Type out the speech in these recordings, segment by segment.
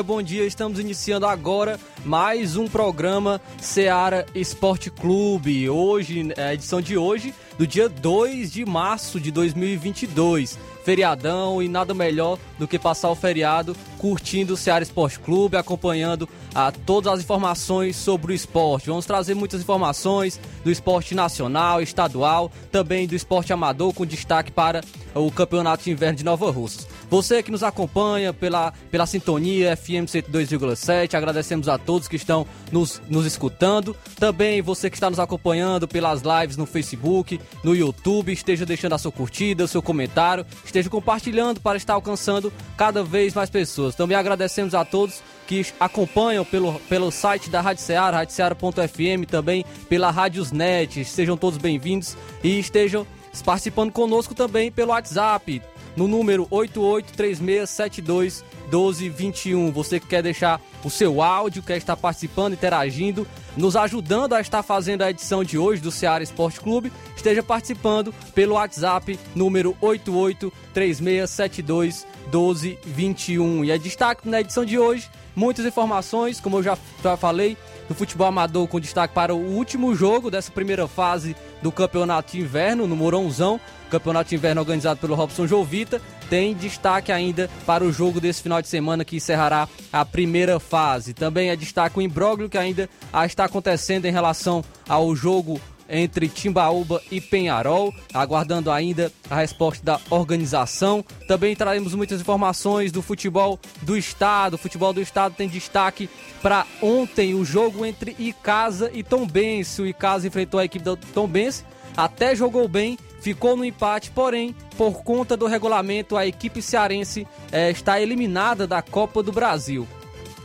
Dia, bom dia. Estamos iniciando agora mais um programa Seara Esporte Clube. Hoje, é a edição de hoje, do dia 2 de março de 2022. Feriadão e nada melhor do que passar o feriado curtindo o Seara Esporte Clube, acompanhando a, ah, todas as informações sobre o esporte. Vamos trazer muitas informações do esporte nacional, estadual, também do esporte amador, com destaque para o Campeonato de Inverno de Nova Russas. Você que nos acompanha pela, pela sintonia FM 102,7, agradecemos a todos que estão nos, nos escutando. Também você que está nos acompanhando pelas lives no Facebook, no YouTube, esteja deixando a sua curtida, o seu comentário, esteja compartilhando para estar alcançando cada vez mais pessoas. Também agradecemos a todos que acompanham pelo, pelo site da Rádio Ceará, radioceara.fm, também pela Rádiosnet. Sejam todos bem-vindos e estejam participando conosco também pelo WhatsApp no número 883672 1221. Você que quer deixar o seu áudio, quer estar participando, interagindo, nos ajudando a estar fazendo a edição de hoje do Ceará Esporte Clube, esteja participando pelo WhatsApp número 883672 1221. E é destaque na edição de hoje, muitas informações, como eu já, já falei, do futebol amador com destaque para o último jogo dessa primeira fase do Campeonato de Inverno no Mourãozão. Campeonato Inverno organizado pelo Robson Jovita. Tem destaque ainda para o jogo desse final de semana que encerrará a primeira fase. Também é destaque o imbróglio que ainda está acontecendo em relação ao jogo entre Timbaúba e Penharol, aguardando ainda a resposta da organização. Também traremos muitas informações do futebol do estado. O futebol do estado tem destaque para ontem o jogo entre Icasa e Tombense. O Icasa enfrentou a equipe do Tombense, até jogou bem, ficou no empate, porém, por conta do regulamento, a equipe cearense é, está eliminada da Copa do Brasil.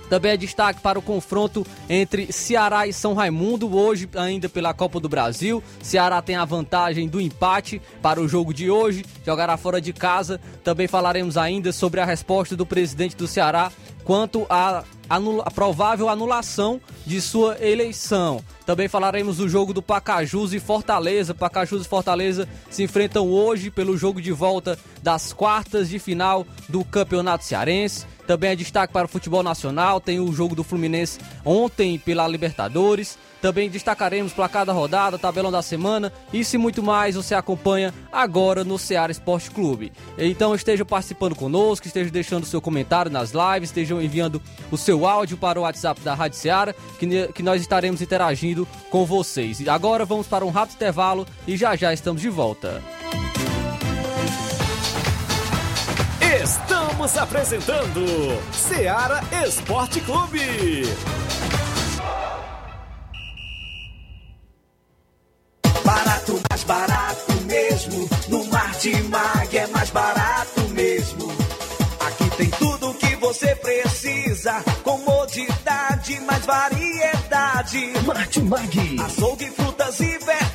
Também é destaque para o confronto entre Ceará e São Raimundo, hoje ainda pela Copa do Brasil. Ceará tem a vantagem do empate para o jogo de hoje, jogará fora de casa. Também falaremos ainda sobre a resposta do presidente do Ceará quanto à a provável anulação de sua eleição. Também falaremos do jogo do Pacajus e Fortaleza. Pacajus e Fortaleza se enfrentam hoje pelo jogo de volta das quartas de final do Campeonato Cearense. Também é destaque para o futebol nacional, tem o jogo do Fluminense ontem pela Libertadores. Também destacaremos placar da rodada, tabelão da semana, isso e muito mais você acompanha agora no Ceará Esporte Clube. Então esteja participando conosco, esteja deixando seu comentário nas lives, estejam enviando o seu áudio para o WhatsApp da Rádio Ceará, que, que nós estaremos interagindo com vocês. E agora vamos para um rápido intervalo e já já estamos de volta. Você precisa. Comodidade, mais variedade. Martimag. Açougue, frutas e verduras.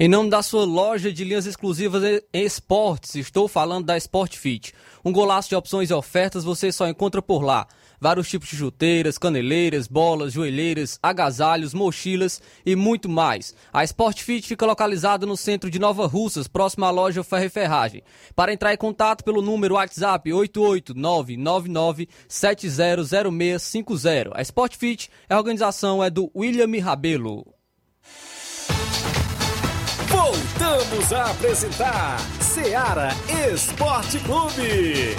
Em nome da sua loja de linhas exclusivas em esportes, estou falando da Sport Fit. Um golaço de opções e ofertas você só encontra por lá. vários tipos de chuteiras, caneleiras, bolas, joelheiras, agasalhos, mochilas e muito mais. A Sport Fit fica localizada no centro de Nova Russas, próximo à loja Ferre Ferragem. Para entrar em contato pelo número WhatsApp 88999700650. A Sport Fit, a organização é do William Rabelo. Voltamos a apresentar Seara Esporte Clube.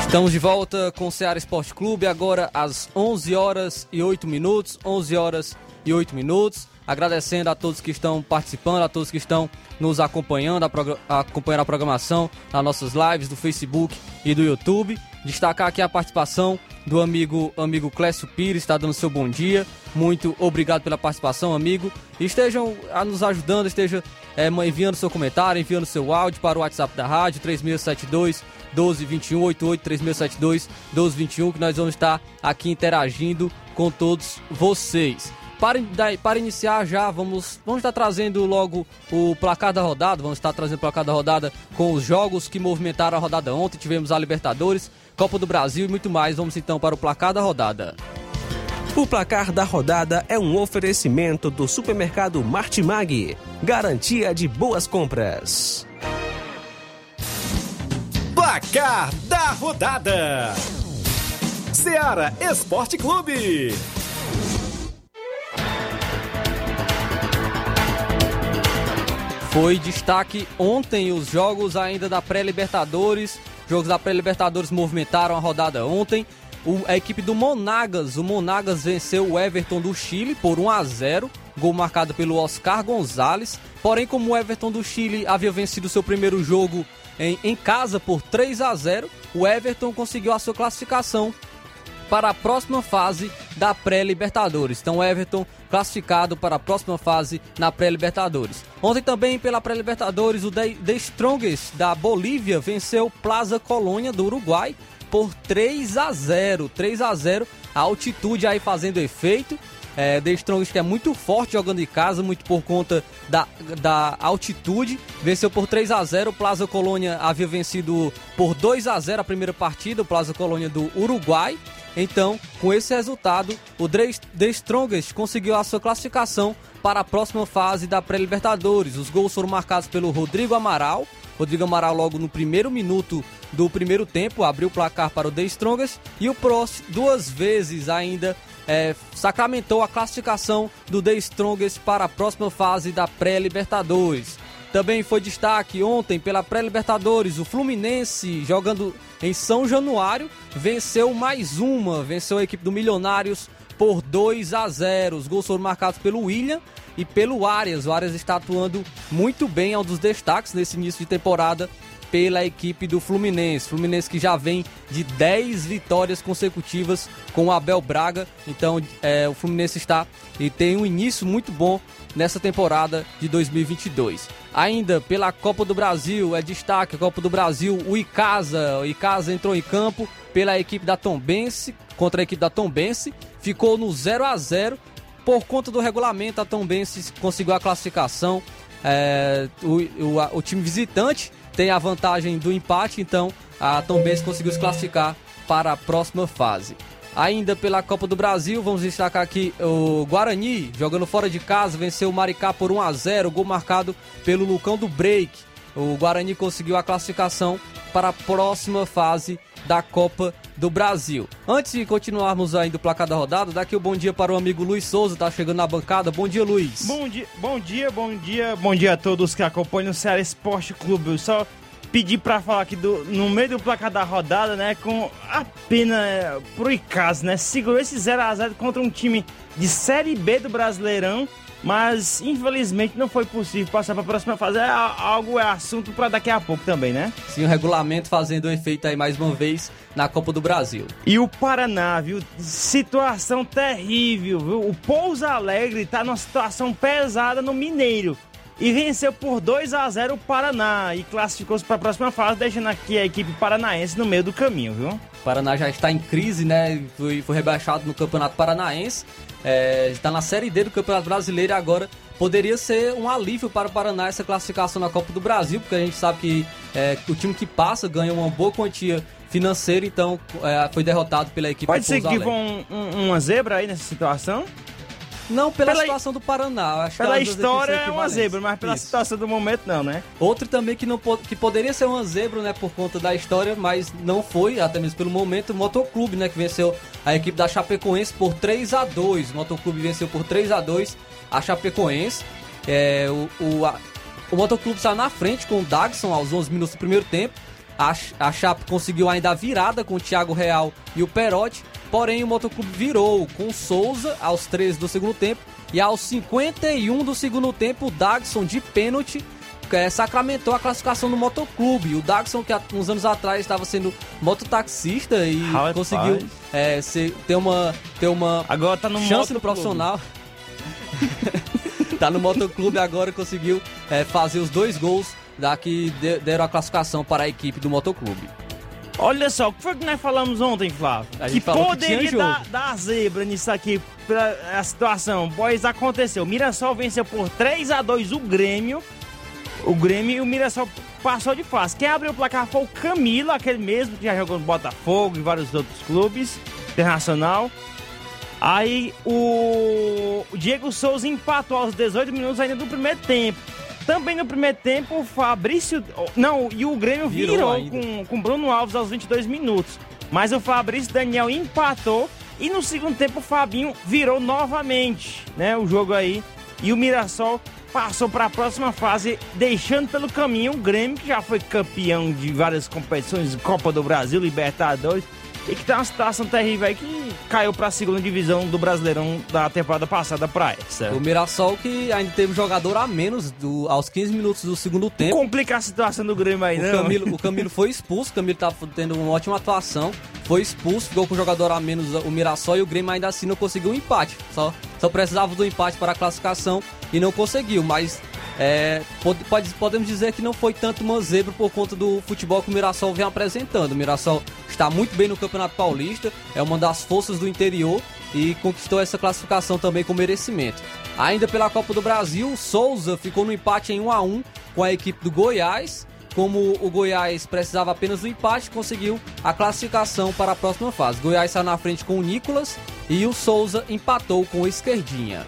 Estamos de volta com o Ceará Esporte Clube, agora às 11 horas e 8 minutos, 11 horas e 8 minutos. Agradecendo a todos que estão participando, a todos que estão nos acompanhando, a acompanhando a programação nas nossas lives do Facebook e do YouTube. Destacar aqui a participação do amigo amigo Clécio Pires, está dando seu bom dia. Muito obrigado pela participação, amigo. Estejam a nos ajudando, esteja é, enviando seu comentário, enviando seu áudio para o WhatsApp da rádio 3672 1221 88 3672 1221 que nós vamos estar aqui interagindo com todos vocês. Para, para iniciar já, vamos, vamos estar trazendo logo o placar da rodada, vamos estar trazendo o placar da rodada com os jogos que movimentaram a rodada ontem, tivemos a Libertadores, Copa do Brasil e muito mais. Vamos então para o placar da rodada. O placar da rodada é um oferecimento do supermercado Martimag, garantia de boas compras. Placar da rodada: Seara Esporte Clube. Foi destaque ontem os jogos ainda da pré-Libertadores. Jogos da pré-Libertadores movimentaram a rodada ontem. O, a equipe do Monagas, o Monagas venceu o Everton do Chile por 1 a 0, gol marcado pelo Oscar Gonzalez. Porém, como o Everton do Chile havia vencido seu primeiro jogo em, em casa por 3 a 0, o Everton conseguiu a sua classificação para a próxima fase da pré-Libertadores. Então, Everton classificado para a próxima fase na pré-Libertadores. Ontem também pela pré-Libertadores, o The, Strongest da Bolívia venceu Plaza Colônia do Uruguai por 3 a 0. 3 a 0, a altitude aí fazendo efeito. É, The Strongest que é muito forte jogando em casa, muito por conta da, da altitude. Venceu por 3 a 0 O Plaza Colônia havia vencido por 2 a 0 a primeira partida, o Plaza Colônia do Uruguai. Então, com esse resultado, o The Strongest conseguiu a sua classificação para a próxima fase da pré-Libertadores. Os gols foram marcados pelo Rodrigo Amaral. Rodrigo Amaral logo no primeiro minuto do primeiro tempo abriu o placar para o The Strongest e o Prost duas vezes ainda é, sacramentou a classificação do The Strongest para a próxima fase da pré-Libertadores. Também foi destaque ontem pela pré-Libertadores, o Fluminense jogando em São Januário venceu mais uma, venceu a equipe do Milionários por 2 a 0. Os gols foram marcados pelo William e pelo Arias. O Arias está atuando muito bem, é um dos destaques nesse início de temporada pela equipe do Fluminense. Fluminense que já vem de 10 vitórias consecutivas com o Abel Braga. Então é, o Fluminense está e tem um início muito bom nessa temporada de 2022. Ainda pela Copa do Brasil, é destaque a Copa do Brasil, o Icasa. O Icasa entrou em campo pela equipe da Tombense, contra a equipe da Tombense, ficou no 0 a 0 Por conta do regulamento, a Tombense conseguiu a classificação. É, o, o, o time visitante tem a vantagem do empate, então a Tom Benz conseguiu se classificar para a próxima fase. Ainda pela Copa do Brasil, vamos destacar aqui o Guarani, jogando fora de casa, venceu o Maricá por 1 a 0, gol marcado pelo Lucão do Break. O Guarani conseguiu a classificação para a próxima fase da Copa do Brasil. Antes de continuarmos ainda o placar da rodada, daqui o um bom dia para o amigo Luiz Souza, tá chegando na bancada. Bom dia, Luiz. Bom dia, bom dia, bom dia, bom dia a todos que acompanham o Ceará Esporte Clube. Só pedi para falar aqui do, no meio do placar da rodada, né, com a pena é, pro Icaz, né, segurou esse 0 a 0 contra um time de Série B do Brasileirão mas infelizmente não foi possível passar para a próxima fase. É algo é assunto para daqui a pouco também, né? Sim, o regulamento fazendo efeito aí mais uma vez na Copa do Brasil. E o Paraná, viu? Situação terrível, viu? O Pouso Alegre tá numa situação pesada no Mineiro e venceu por 2 a 0 o Paraná e classificou-se para a próxima fase, deixando aqui a equipe paranaense no meio do caminho, viu? O Paraná já está em crise, né? Foi, foi rebaixado no Campeonato Paranaense, é, está na Série D do Campeonato Brasileiro e agora poderia ser um alívio para o Paraná essa classificação na Copa do Brasil, porque a gente sabe que é, o time que passa ganha uma boa quantia financeira, então é, foi derrotado pela equipe Pode do ser que vão um- uma zebra aí nessa situação? Não pela, Pela- situação do Paraná. Acho Pela história é são uma zebra, mas pela Isso. situação do momento não, né? Outro também que, não, que poderia ser uma zebra, né, por conta da história, mas não foi, até mesmo pelo momento, o Motoclube, né, que venceu a equipe da Chapecoense por 3 a 2 O Motoclube venceu por 3 a 2 a Chapecoense. É, o, o, a- o Motoclube saiu na frente com o Dagson aos 11 minutos do primeiro tempo. A, a Chape conseguiu ainda a virada com o Thiago Real e o Perotti. Porém, o Motoclube virou com Souza aos 13 do segundo tempo. E aos 51 do segundo tempo, o Dagson de pênalti é, sacramentou a classificação do motoclube. O Dagson, que há uns anos atrás estava sendo mototaxista e Rapaz. conseguiu é, ser- ter uma, ter uma Agora tá no chance no profissional. tá no motoclube agora, conseguiu é, fazer os dois gols da que de- deram a classificação para a equipe do motoclube. Olha só, o que foi que nós falamos ontem, Flávio? A que que poderia jogo. dar, dar zebra nisso aqui, pra a situação. Pois aconteceu. O Mirassol venceu por 3 a 2 o Grêmio. O Grêmio e o Mirassol passou de fase. Quem abriu o placar foi o Camilo, aquele mesmo que já jogou no Botafogo e vários outros clubes internacional. Aí o Diego Souza empatou aos 18 minutos ainda do primeiro tempo. Também no primeiro tempo, o Fabrício. Não, e o Grêmio Virou virou, com, com Bruno Alves aos 22 minutos. Mas o Fabrício Daniel empatou. E no segundo tempo, o Fabinho virou novamente né, o jogo aí. E o Mirassol passou para a próxima fase, deixando pelo caminho o Grêmio, que já foi campeão de várias competições, Copa do Brasil, Libertadores. E que tá uma situação terrível aí que caiu para a segunda divisão do Brasileirão da temporada passada para essa. O Mirassol que ainda teve jogador a menos do, aos 15 minutos do segundo tempo. Complica a situação do Grêmio aí, O não? Camilo, o Camilo foi expulso, o Camilo tá tendo uma ótima atuação. Foi expulso, ficou com o jogador a menos o Mirassol e o Grêmio ainda assim não conseguiu o empate. Só, só precisava do empate para a classificação e não conseguiu. Mas é, pode, pode- podemos dizer que não foi tanto uma zebra por conta do futebol que o Mirassol vem apresentando. O Mirassol está muito bem no Campeonato Paulista, é uma das forças do interior e conquistou essa classificação também com merecimento. Ainda pela Copa do Brasil, Souza ficou no empate em 1 a 1 com a equipe do Goiás. Como o Goiás precisava apenas do empate, conseguiu a classificação para a próxima fase. Goiás saiu na frente com o Nicolas e o Souza empatou com o Esquerdinha.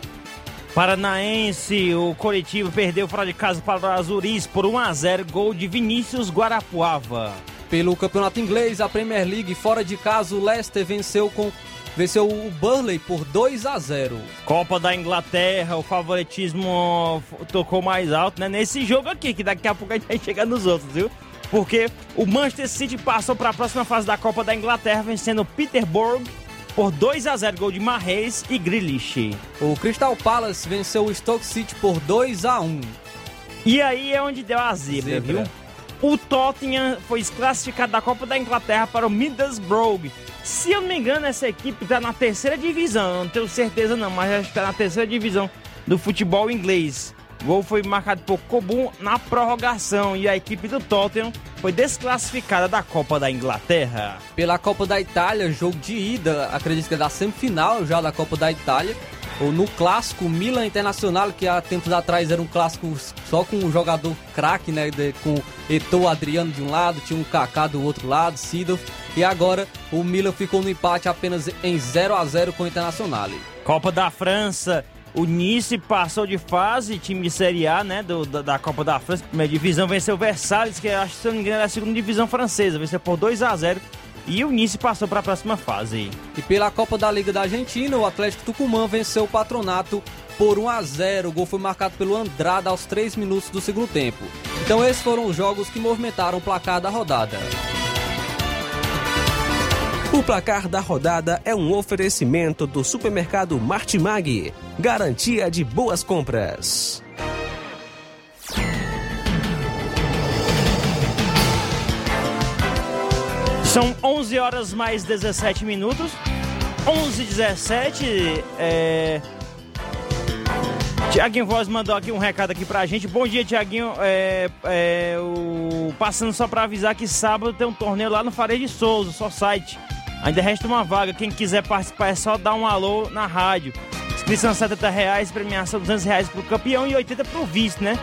Paranaense, o coletivo perdeu fora de casa para o Azuris por 1 a 0 gol de Vinícius Guarapuava. Pelo campeonato inglês, a Premier League, fora de casa, o Leicester venceu com venceu o Burnley por 2 a 0. Copa da Inglaterra, o favoritismo tocou mais alto, né? Nesse jogo aqui, que daqui a pouco a gente vai chegar nos outros, viu? Porque o Manchester City passou para a próxima fase da Copa da Inglaterra, vencendo o Peterborough por 2 a 0 gol de Marreis e Grealish. O Crystal Palace venceu o Stoke City por 2 a 1. E aí é onde deu a zebra, Zebra. viu? O Tottenham foi desclassificado da Copa da Inglaterra para o Middlesbrough. Se eu não me engano, essa equipe está na terceira divisão. Não tenho certeza não, mas acho que está na terceira divisão do futebol inglês. O gol foi marcado por Cobum na prorrogação e a equipe do Tottenham foi desclassificada da Copa da Inglaterra. Pela Copa da Itália, jogo de ida, acredito que é da semifinal já da Copa da Itália. Ou no clássico Milan Internacional, que há tempos atrás era um clássico só com um jogador craque, né? de- com Eto'o Adriano de um lado, tinha um Kaká do outro lado, Sidorf. E agora o Milan ficou no empate apenas em 0 a 0 com o Internacional. Copa da França, o Nice passou de fase, time de Série A, né, do, da, da Copa da França, primeira divisão, venceu o Versalhes, que acho que se não me engano era a segunda divisão francesa, venceu por 2 a 0 e o Nice passou para a próxima fase. E pela Copa da Liga da Argentina, o Atlético Tucumã venceu o Patronato por 1 a 0. O gol foi marcado pelo Andrada aos 3 minutos do segundo tempo. Então esses foram os jogos que movimentaram o placar da rodada. O placar da rodada é um oferecimento do supermercado Martimag. Garantia de boas compras. São 11 horas mais 17 minutos. 11 17 é... Tiaguinho Voz mandou aqui um recado aqui pra gente. Bom dia, Tiaguinho. É, é, o... Passando só pra avisar que sábado tem um torneio lá no Fareja de Souza, só site. Ainda resta uma vaga. Quem quiser participar é só dar um alô na rádio. Inscrição 70 reais, premiação 200 reais pro campeão e 80 pro vice, né?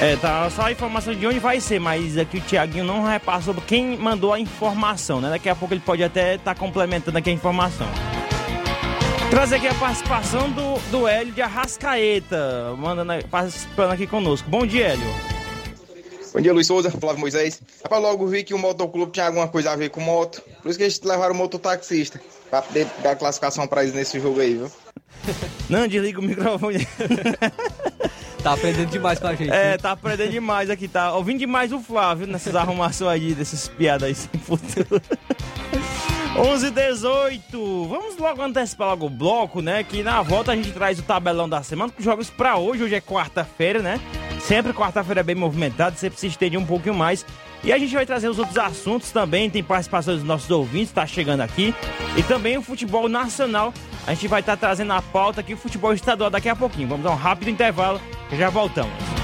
É, tá só a informação de onde vai ser, mas aqui o Tiaguinho não repassou quem mandou a informação, né? Daqui a pouco ele pode até estar tá complementando aqui a informação. Trazer aqui a participação do, do Hélio de Arrascaeta, mandando, participando aqui conosco. Bom dia, Hélio. Bom dia, Luiz Souza, Flávio Moisés. Rapaz, logo vi que o motoclube tinha alguma coisa a ver com moto, por isso que eles levaram o mototaxista, pra poder dar classificação pra eles nesse jogo aí, viu? Não, desliga o microfone. Tá aprendendo demais com a gente. É, tá aprendendo demais aqui, tá ouvindo demais o Flávio nessas arrumações aí, dessas piadas aí sem futuro. 11 18 Vamos logo antecipar logo o bloco, né? Que na volta a gente traz o tabelão da semana com jogos pra hoje. Hoje é quarta-feira, né? Sempre quarta-feira é bem movimentado, sempre se estende um pouquinho mais. E a gente vai trazer os outros assuntos também. Tem participação dos nossos ouvintes, tá chegando aqui. E também o futebol nacional. A gente vai estar tá trazendo a pauta aqui, o futebol estadual daqui a pouquinho. Vamos dar um rápido intervalo e já voltamos.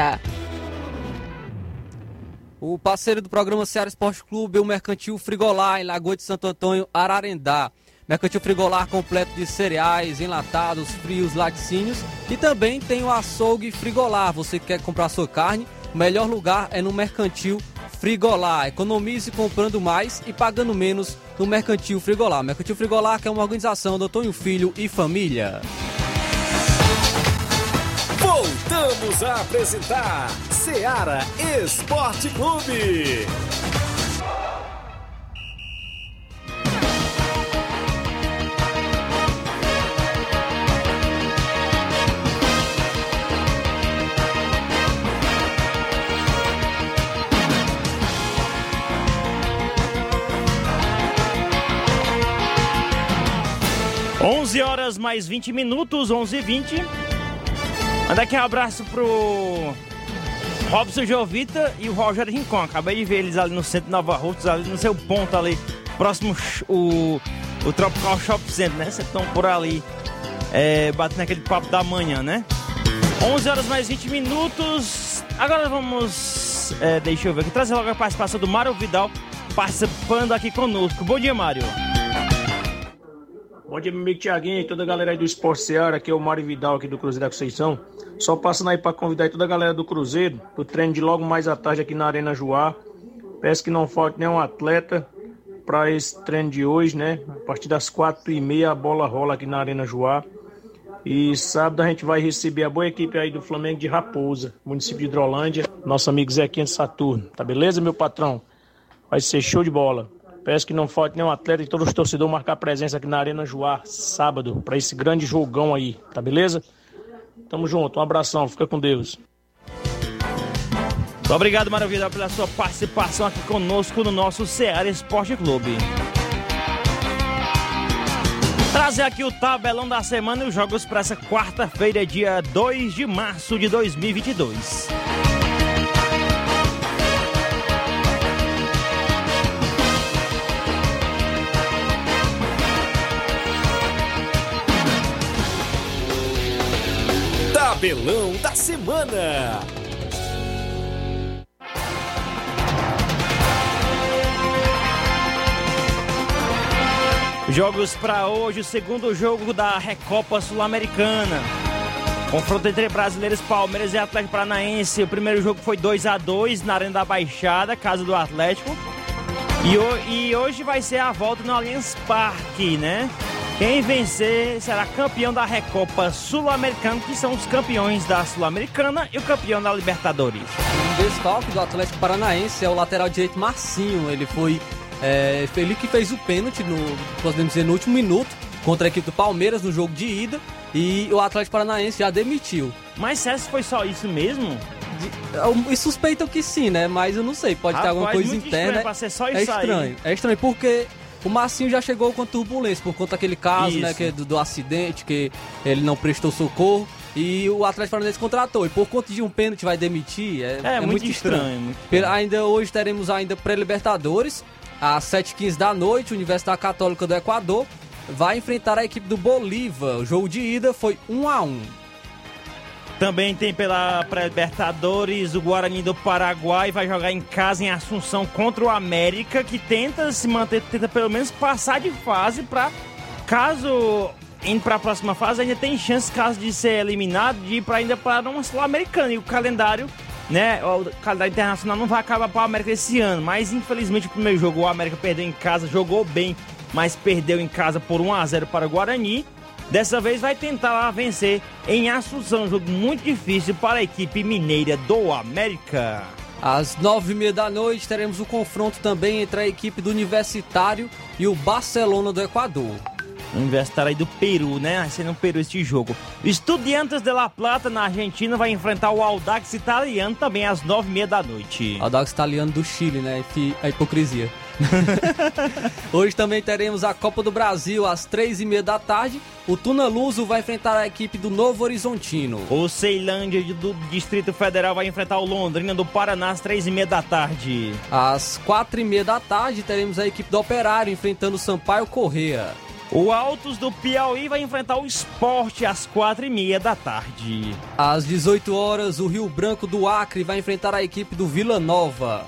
O parceiro do programa Ceará Esporte Clube é o Mercantil Frigolar, em Lagoa de Santo Antônio, Ararendá. Mercantil Frigolar completo de cereais, enlatados, frios, laticínios. E também tem o açougue Frigolar. Você que quer comprar sua carne, o melhor lugar é no Mercantil Frigolar. Economize comprando mais e pagando menos no Mercantil Frigolar. Mercantil Frigolar que é uma organização do Antônio Filho e Família. Voltamos a apresentar Seara Esporte Clube. 11 horas mais 20 minutos, 11 e 20. Manda aqui um abraço pro Robson Jovita e o Rogério Rincon. Acabei de ver eles ali no centro de Nova Rússia, ali no seu ponto ali, próximo o, o Tropical Shop Center, né? Vocês estão por ali, é, batendo aquele papo da manhã, né? 11 horas mais 20 minutos. Agora vamos, é, deixa eu ver aqui, trazer logo a participação do Mário Vidal participando aqui conosco. Bom dia, Mário. Bom dia, meu amigo Tiaguinho e toda a galera aí do Esporte Seara. Aqui é o Mário Vidal, aqui do Cruzeiro da Conceição. Só passando aí para convidar toda a galera do Cruzeiro pro treino de logo mais à tarde aqui na Arena Joá. Peço que não falte nenhum atleta para esse treino de hoje, né? A partir das quatro e meia a bola rola aqui na Arena Joá. E sábado a gente vai receber a boa equipe aí do Flamengo de Raposa, município de Hidrolândia. Nosso amigo Zequinha de Saturno. Tá beleza, meu patrão? Vai ser show de bola. Peço que não falte nenhum atleta e todos os torcedores marcar presença aqui na Arena Joá, sábado, para esse grande jogão aí, tá beleza? Tamo junto, um abração, fica com Deus. Muito obrigado, Maravilha, pela sua participação aqui conosco no nosso Ceará Esporte Clube. Trazer aqui o tabelão da semana e os jogos para essa quarta-feira, dia 2 de março de 2022. Tabelão da Semana. Jogos para hoje, o segundo jogo da Recopa Sul-Americana. Confronto entre brasileiros, Palmeiras e Atlético Paranaense. O primeiro jogo foi 2 a 2 na Arena da Baixada, casa do Atlético. E, e hoje vai ser a volta no Allianz Parque, né? Quem vencer será campeão da Recopa Sul-Americana, que são os campeões da Sul-Americana e o campeão da Libertadores. Um desfalque do Atlético Paranaense é o lateral direito Marcinho. Ele foi. É, ele que fez o pênalti, no, podemos dizer, no último minuto. contra a equipe do Palmeiras no jogo de ida e o Atlético Paranaense já demitiu. Mas será que foi só isso mesmo? E suspeitam que sim, né? Mas eu não sei, pode ter Rapaz, alguma coisa interna. estranho só é isso aí. estranho, é estranho porque o Marcinho já chegou com turbulência por conta daquele caso, né, Isso. que é do, do acidente, que ele não prestou socorro. E o Atlético Paranaense contratou. E por conta de um pênalti vai demitir. É, É, é muito muito estranho. estranho, muito Ainda hoje teremos ainda pré-libertadores. Às 7h15 da noite, Universidade Católica do Equador vai enfrentar a equipe do Bolívar. O jogo de ida foi 1 a 1 Também tem pela pré-Libertadores o Guarani do Paraguai vai jogar em casa em Assunção contra o América, que tenta se manter, tenta pelo menos passar de fase para caso indo para a próxima fase ainda tem chance caso de ser eliminado de ir para ainda para uma sul-americana e o calendário né, o calendário internacional não vai acabar para o América esse ano, mas infelizmente o primeiro jogo o América perdeu em casa, jogou bem, mas perdeu em casa por 1 a 0 para o Guarani. Dessa vez vai tentar lá vencer em Assunção, um jogo muito difícil para a equipe mineira do América. Às nove e meia da noite teremos o confronto também entre a equipe do Universitário e o Barcelona do Equador. Universitário aí do Peru, né? Vai ser no Peru este jogo. Estudiantes de La Plata, na Argentina, vai enfrentar o Audax italiano também às nove e meia da noite. Audax italiano do Chile, né? A hipocrisia. Hoje também teremos a Copa do Brasil às três e meia da tarde. O Tuna Luso vai enfrentar a equipe do Novo Horizontino. O Ceilândia do Distrito Federal vai enfrentar o Londrina do Paraná às três e meia da tarde. Às quatro e meia da tarde teremos a equipe do Operário enfrentando o Sampaio Correia. O Altos do Piauí vai enfrentar o Esporte às quatro e meia da tarde. Às 18 horas, o Rio Branco do Acre vai enfrentar a equipe do Vila Nova.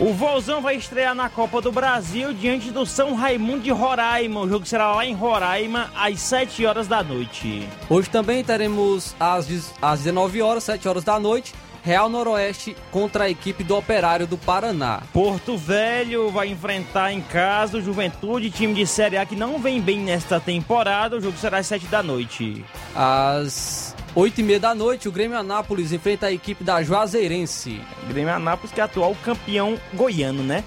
O Vozão vai estrear na Copa do Brasil diante do São Raimundo de Roraima. O jogo será lá em Roraima às 7 horas da noite. Hoje também teremos às, às 19 horas, 7 horas da noite, Real Noroeste contra a equipe do Operário do Paraná. Porto Velho vai enfrentar em casa o Juventude, time de Série A que não vem bem nesta temporada. O jogo será às 7 da noite. Às 8 e meia da noite, o Grêmio Anápolis enfrenta a equipe da Juazeirense. Grêmio Anápolis, que é atual campeão goiano, né?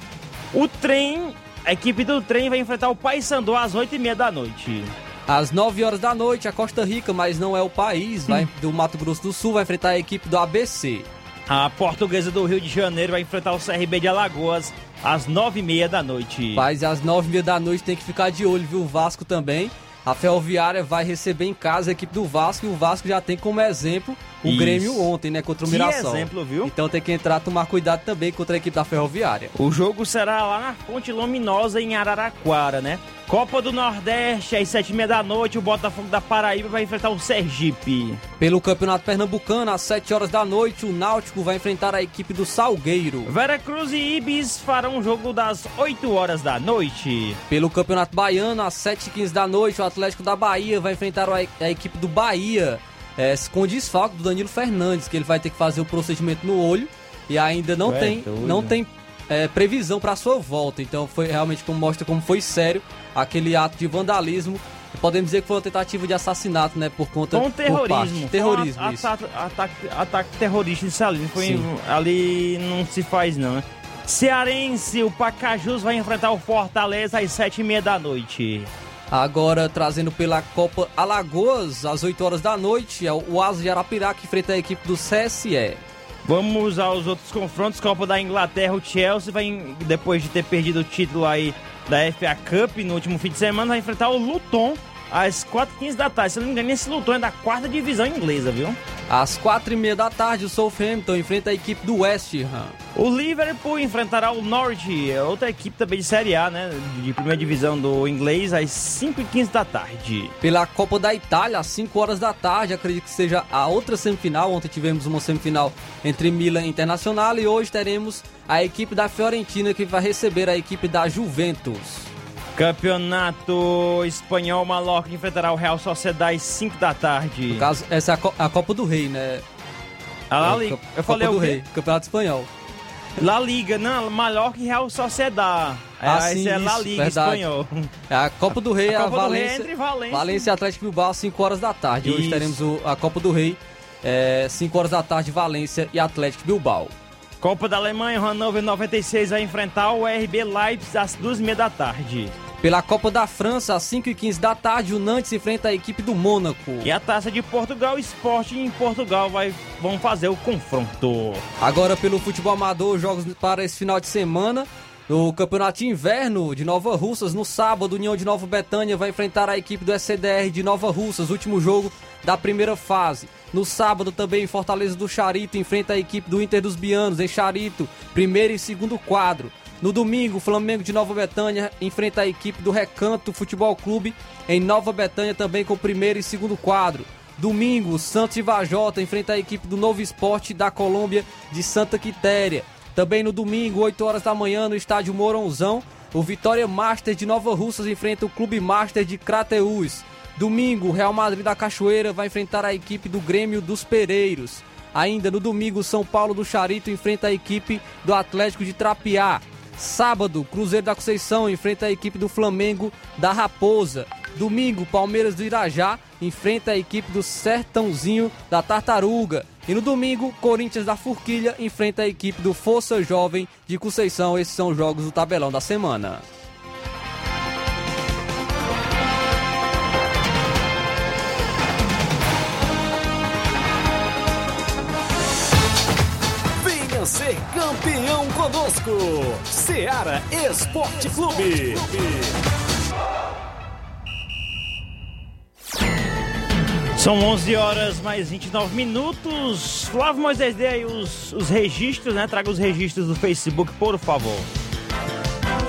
O trem, a equipe do trem vai enfrentar o Paysandu às 8 e meia da noite. Às 9 horas da noite, a Costa Rica, mas não é o país, vai, do Mato Grosso do Sul, vai enfrentar a equipe do ABC. A portuguesa do Rio de Janeiro vai enfrentar o CRB de Alagoas às 9 e meia da noite. Mas às 9 e meia da noite tem que ficar de olho, viu? O Vasco também. A Ferroviária vai receber em casa a equipe do Vasco e o Vasco já tem como exemplo o Isso. Grêmio ontem, né? Contra o Que Mirassol. exemplo, viu? Então tem que entrar, tomar cuidado também contra a equipe da Ferroviária. O jogo será lá na Fonte Luminosa, em Araraquara, né? Copa do Nordeste, às 7 e meia da noite, o Botafogo da Paraíba vai enfrentar o Sergipe. Pelo Campeonato Pernambucano, às 7 horas da noite, o Náutico vai enfrentar a equipe do Salgueiro. Vera Cruz e Ibis farão um jogo das 8 horas da noite. Pelo Campeonato Baiano, às 7h15 da noite, o Atlético da Bahia vai enfrentar a equipe do Bahia, é, com desfalque do Danilo Fernandes, que ele vai ter que fazer o procedimento no olho e ainda não é tem, doido. não tem é, previsão para sua volta. Então foi realmente como mostra como foi sério aquele ato de vandalismo. Podemos dizer que foi uma tentativa de assassinato, né? Por conta Com por parte- terrorismo. Terrorismo, isso. ataque, ataque, ataque terrorista isso ali. Foi, ali não se faz, não. né? Cearense, o Pacajus vai enfrentar o Fortaleza às 7 e meia da noite. Agora trazendo pela Copa Alagoas, às 8 horas da noite, é o Asa de Arapiraca que enfrenta a equipe do CSE. Vamos aos outros confrontos. Copa da Inglaterra, o Chelsea vai, depois de ter perdido o título aí da FA Cup no último fim de semana, vai enfrentar o Luton às 4h15 da tarde. Se não me engano, esse Luton é da quarta divisão inglesa, viu? Às quatro e meia da tarde, o Southampton enfrenta a equipe do West Ham. O Liverpool enfrentará o Norwich, é outra equipe também de Série A, né? De primeira divisão do inglês, às 5h15 da tarde. Pela Copa da Itália, às 5 horas da tarde, acredito que seja a outra semifinal. Ontem tivemos uma semifinal entre Milan e Internacional e hoje teremos a equipe da Fiorentina que vai receber a equipe da Juventus. Campeonato Espanhol, Mallorca enfrentará o Real Sociedade às 5 da tarde. No caso, essa é a, Co- a Copa do Rei, né? A La É, Liga. Copa- Eu falei Copa o do quê? Rei, Campeonato Espanhol. La Liga, não, Mallorca e Real Sociedade. Ah, Essa sim, é La Liga verdade. espanhol. A Copa do Rei é A a Copa do Rei é Valência, entre Valência- Valência e Atlético Bilbao às 5 horas da tarde. Hoje Isso. teremos o- a Copa do Rei, é, 5 horas da tarde, Valência e Atlético Bilbao. Copa da Alemanha, o Hannover 96 vai enfrentar o RB Leipzig às 2h30 da tarde. Pela Copa da França, às 5h15 da tarde, o Nantes enfrenta a equipe do Mônaco. E a Taça de Portugal, Esporte em Portugal vai, vão fazer o confronto. Agora pelo futebol amador, jogos para esse final de semana. No Campeonato Inverno de Nova Russas, no sábado, União de Nova Betânia vai enfrentar a equipe do SCDR de Nova Russas, último jogo da primeira fase. No sábado também, Fortaleza do Charito enfrenta a equipe do Inter dos Bianos em Charito, primeiro e segundo quadro. No domingo, o Flamengo de Nova Betânia enfrenta a equipe do Recanto Futebol Clube em Nova Betânia também com primeiro e segundo quadro. Domingo, Santos de Vajota enfrenta a equipe do Novo Esporte da Colômbia de Santa Quitéria. Também no domingo, 8 horas da manhã, no estádio Moronzão, o Vitória Master de Nova Russas enfrenta o Clube Master de Crateús. Domingo, o Real Madrid da Cachoeira vai enfrentar a equipe do Grêmio dos Pereiros. Ainda no domingo, São Paulo do Charito enfrenta a equipe do Atlético de Trapiá. Sábado, Cruzeiro da Conceição enfrenta a equipe do Flamengo da Raposa. Domingo, Palmeiras do Irajá enfrenta a equipe do Sertãozinho da Tartaruga. E no domingo, Corinthians da Forquilha enfrenta a equipe do Força Jovem de Conceição. Esses são os jogos do tabelão da semana. Ser campeão conosco. Seara Esporte Clube. São 11 horas mais 29 minutos. Flávio Moisés, dê aí os, os registros, né? Traga os registros do Facebook, por favor.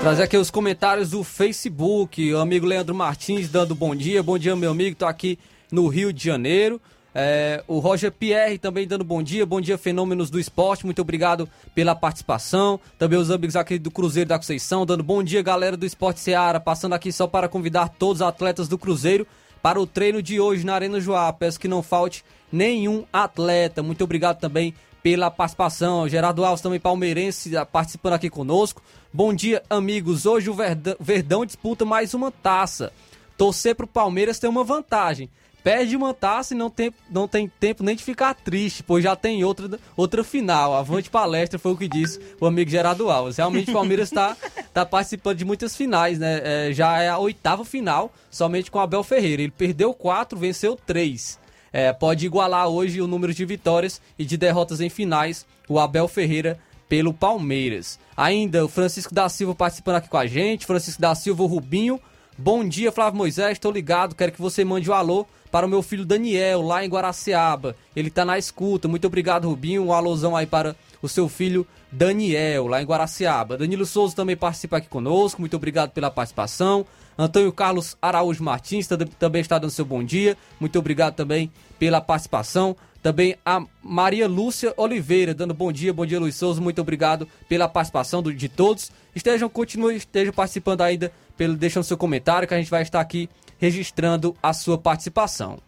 Trazer aqui os comentários do Facebook. O amigo Leandro Martins dando bom dia. Bom dia, meu amigo. Tô aqui no Rio de Janeiro. É, o Roger Pierre também dando bom dia. Bom dia, fenômenos do esporte. Muito obrigado pela participação. Também os amigos aqui do Cruzeiro da Conceição dando bom dia, galera do Esporte Seara. Passando aqui só para convidar todos os atletas do Cruzeiro para o treino de hoje na Arena Joá. Peço que não falte nenhum atleta. Muito obrigado também pela participação. Gerardo Alves, também palmeirense, participando aqui conosco. Bom dia, amigos. Hoje o Verdão, disputa mais uma taça. Torcer para o Palmeiras tem uma vantagem. Perde uma taça e não tem, não tem tempo nem de ficar triste, pois já tem outra, outra final. Avante palestra foi o que disse o amigo Gerardo Alves. Realmente o Palmeiras está tá participando de muitas finais, né? É, já é a oitava final, somente com Abel Ferreira. Ele perdeu quatro, venceu três. É, pode igualar hoje o número de vitórias e de derrotas em finais, o Abel Ferreira pelo Palmeiras. Ainda o Francisco da Silva participando aqui com a gente. Francisco da Silva, o Rubinho. Bom dia, Flávio Moisés, estou ligado. Quero que você mande o um alô para o meu filho Daniel, lá em Guaraciaba. Ele tá na escuta. Muito obrigado, Rubinho. Um alôzão aí para o seu filho Daniel, lá em Guaraciaba. Danilo Souza também participa aqui conosco. Muito obrigado pela participação. Antônio Carlos Araújo Martins também está dando seu bom dia. Muito obrigado também pela participação. Também a Maria Lúcia Oliveira dando bom dia. Bom dia, Luiz Souza. Muito obrigado pela participação de todos. Estejam, continuem, estejam participando ainda, pelo, deixando seu comentário que a gente vai estar aqui registrando a sua participação.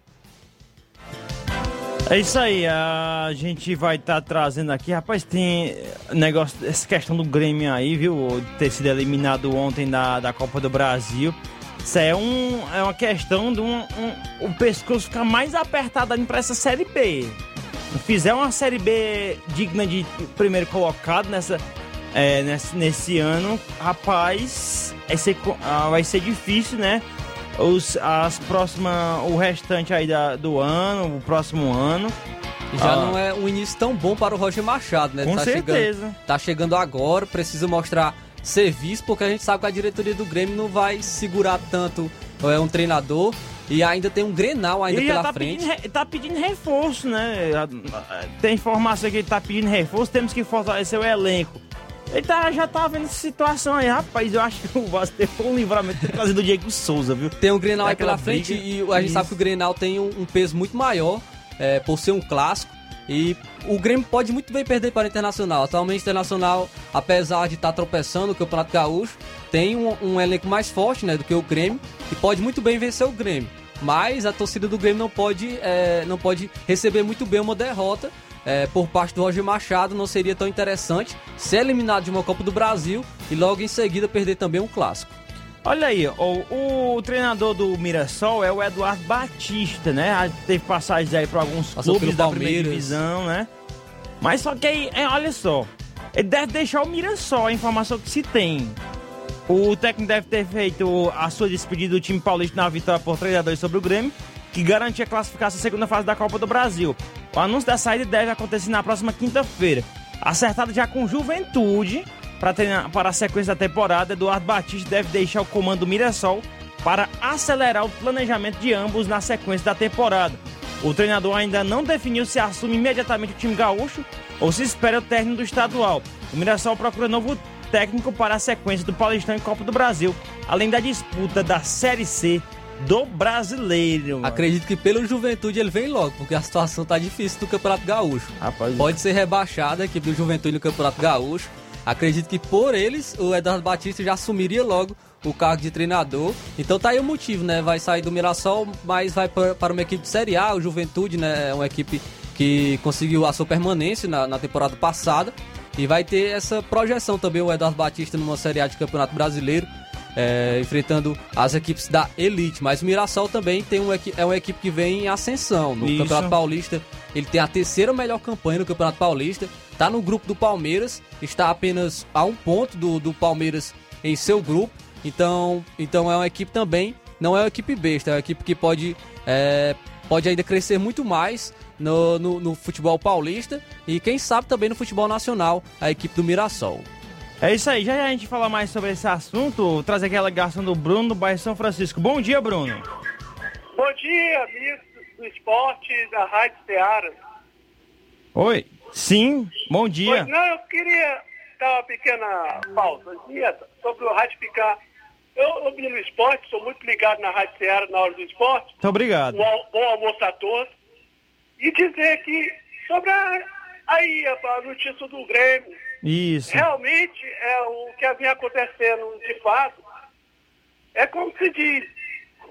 É isso aí, a gente vai estar tá trazendo aqui, rapaz, tem negócio, essa questão do Grêmio aí, viu, ter sido eliminado ontem da, da Copa do Brasil. Isso é, um, é uma questão de um, um, o pescoço ficar mais apertado ainda para essa Série B. Fizer uma Série B digna de primeiro colocado nessa, é, nesse, nesse ano, rapaz, vai ser, ah, vai ser difícil, né? os, as próximas, o restante aí da, do ano, o próximo ano. Já ah. não é um início tão bom para o Roger Machado, né? Com tá certeza. Chegando, tá chegando agora, precisa mostrar serviço, porque a gente sabe que a diretoria do Grêmio não vai segurar tanto é um treinador. E ainda tem um Grenal ainda pela tá frente. Pedindo, tá pedindo reforço, né? Tem informação que ele tá pedindo reforço, temos que fortalecer o elenco. Ele tá, já tá vendo essa situação aí, rapaz. Eu acho que o Vasco teve um livramento por causa do Diego Souza, viu? Tem um Grenal aí pela frente e a gente Isso. sabe que o Grenal tem um, um peso muito maior é, por ser um clássico. E o Grêmio pode muito bem perder para o Internacional. Atualmente o Internacional, apesar de estar tá tropeçando no Campeonato Gaúcho, tem um, um, elenco mais forte né, do que o Grêmio e pode muito bem vencer o Grêmio. Mas a torcida do Grêmio não pode, é, não pode receber muito bem uma derrota é, por parte do Roger Machado não seria tão interessante ser eliminado de uma Copa do Brasil e logo em seguida perder também um clássico. Olha aí, o, o treinador do Mirassol é o Eduardo Batista, né? Teve passagens aí para alguns Passou clubes da primeira divisão, né? Mas só que aí, é, olha só, ele deve deixar o Mirassol, a informação que se tem. O técnico deve ter feito a sua despedida do time paulista na vitória por 3 a 2 sobre o Grêmio, que garantia classificar a segunda fase da Copa do Brasil. O anúncio da saída deve acontecer na próxima quinta-feira. Acertado já com Juventude para, para a sequência da temporada, Eduardo Batista deve deixar o comando do Mirassol para acelerar o planejamento de ambos na sequência da temporada. O treinador ainda não definiu se assume imediatamente o time gaúcho ou se espera o término do estadual. O Mirassol procura novo técnico para a sequência do Paulistão e Copa do Brasil, além da disputa da Série C do Brasileiro. Mano. Acredito que pelo Juventude ele vem logo, porque a situação tá difícil do Campeonato Gaúcho. Rapaz, Pode ser rebaixada a equipe do Juventude no Campeonato Gaúcho. Acredito que por eles o Eduardo Batista já assumiria logo o cargo de treinador. Então tá aí o motivo, né? Vai sair do Mirassol, mas vai para uma equipe de Série A. O Juventude, né? É uma equipe que conseguiu a sua permanência na, na temporada passada. E vai ter essa projeção também o Eduardo Batista numa Série A de Campeonato Brasileiro. É, enfrentando as equipes da Elite. Mas o Mirassol também tem um, é uma equipe que vem em ascensão. No Isso. Campeonato Paulista, ele tem a terceira melhor campanha no Campeonato Paulista. Tá no grupo do Palmeiras, está apenas a um ponto do, do Palmeiras em seu grupo. Então, então é uma equipe também, não é uma equipe besta, é uma equipe que pode, é, pode ainda crescer muito mais no, no, no futebol paulista e quem sabe também no futebol nacional, a equipe do Mirassol. É isso aí, já já a gente fala mais sobre esse assunto, trazer aquela ligação do Bruno do bairro São Francisco. Bom dia, Bruno. Bom dia, amigos do esporte da Rádio Ceará. Oi. Sim, bom dia. Pois não, eu queria dar uma pequena pausazinha sobre o Rádio Picar. Eu, eu vi no esporte, sou muito ligado na Rádio Ceará na hora do esporte. Muito obrigado. Um bom almoço a todos. E dizer que sobre a, aí a notícia do Grêmio, Isso. realmente é o que vinha acontecendo de fato. É como se diz,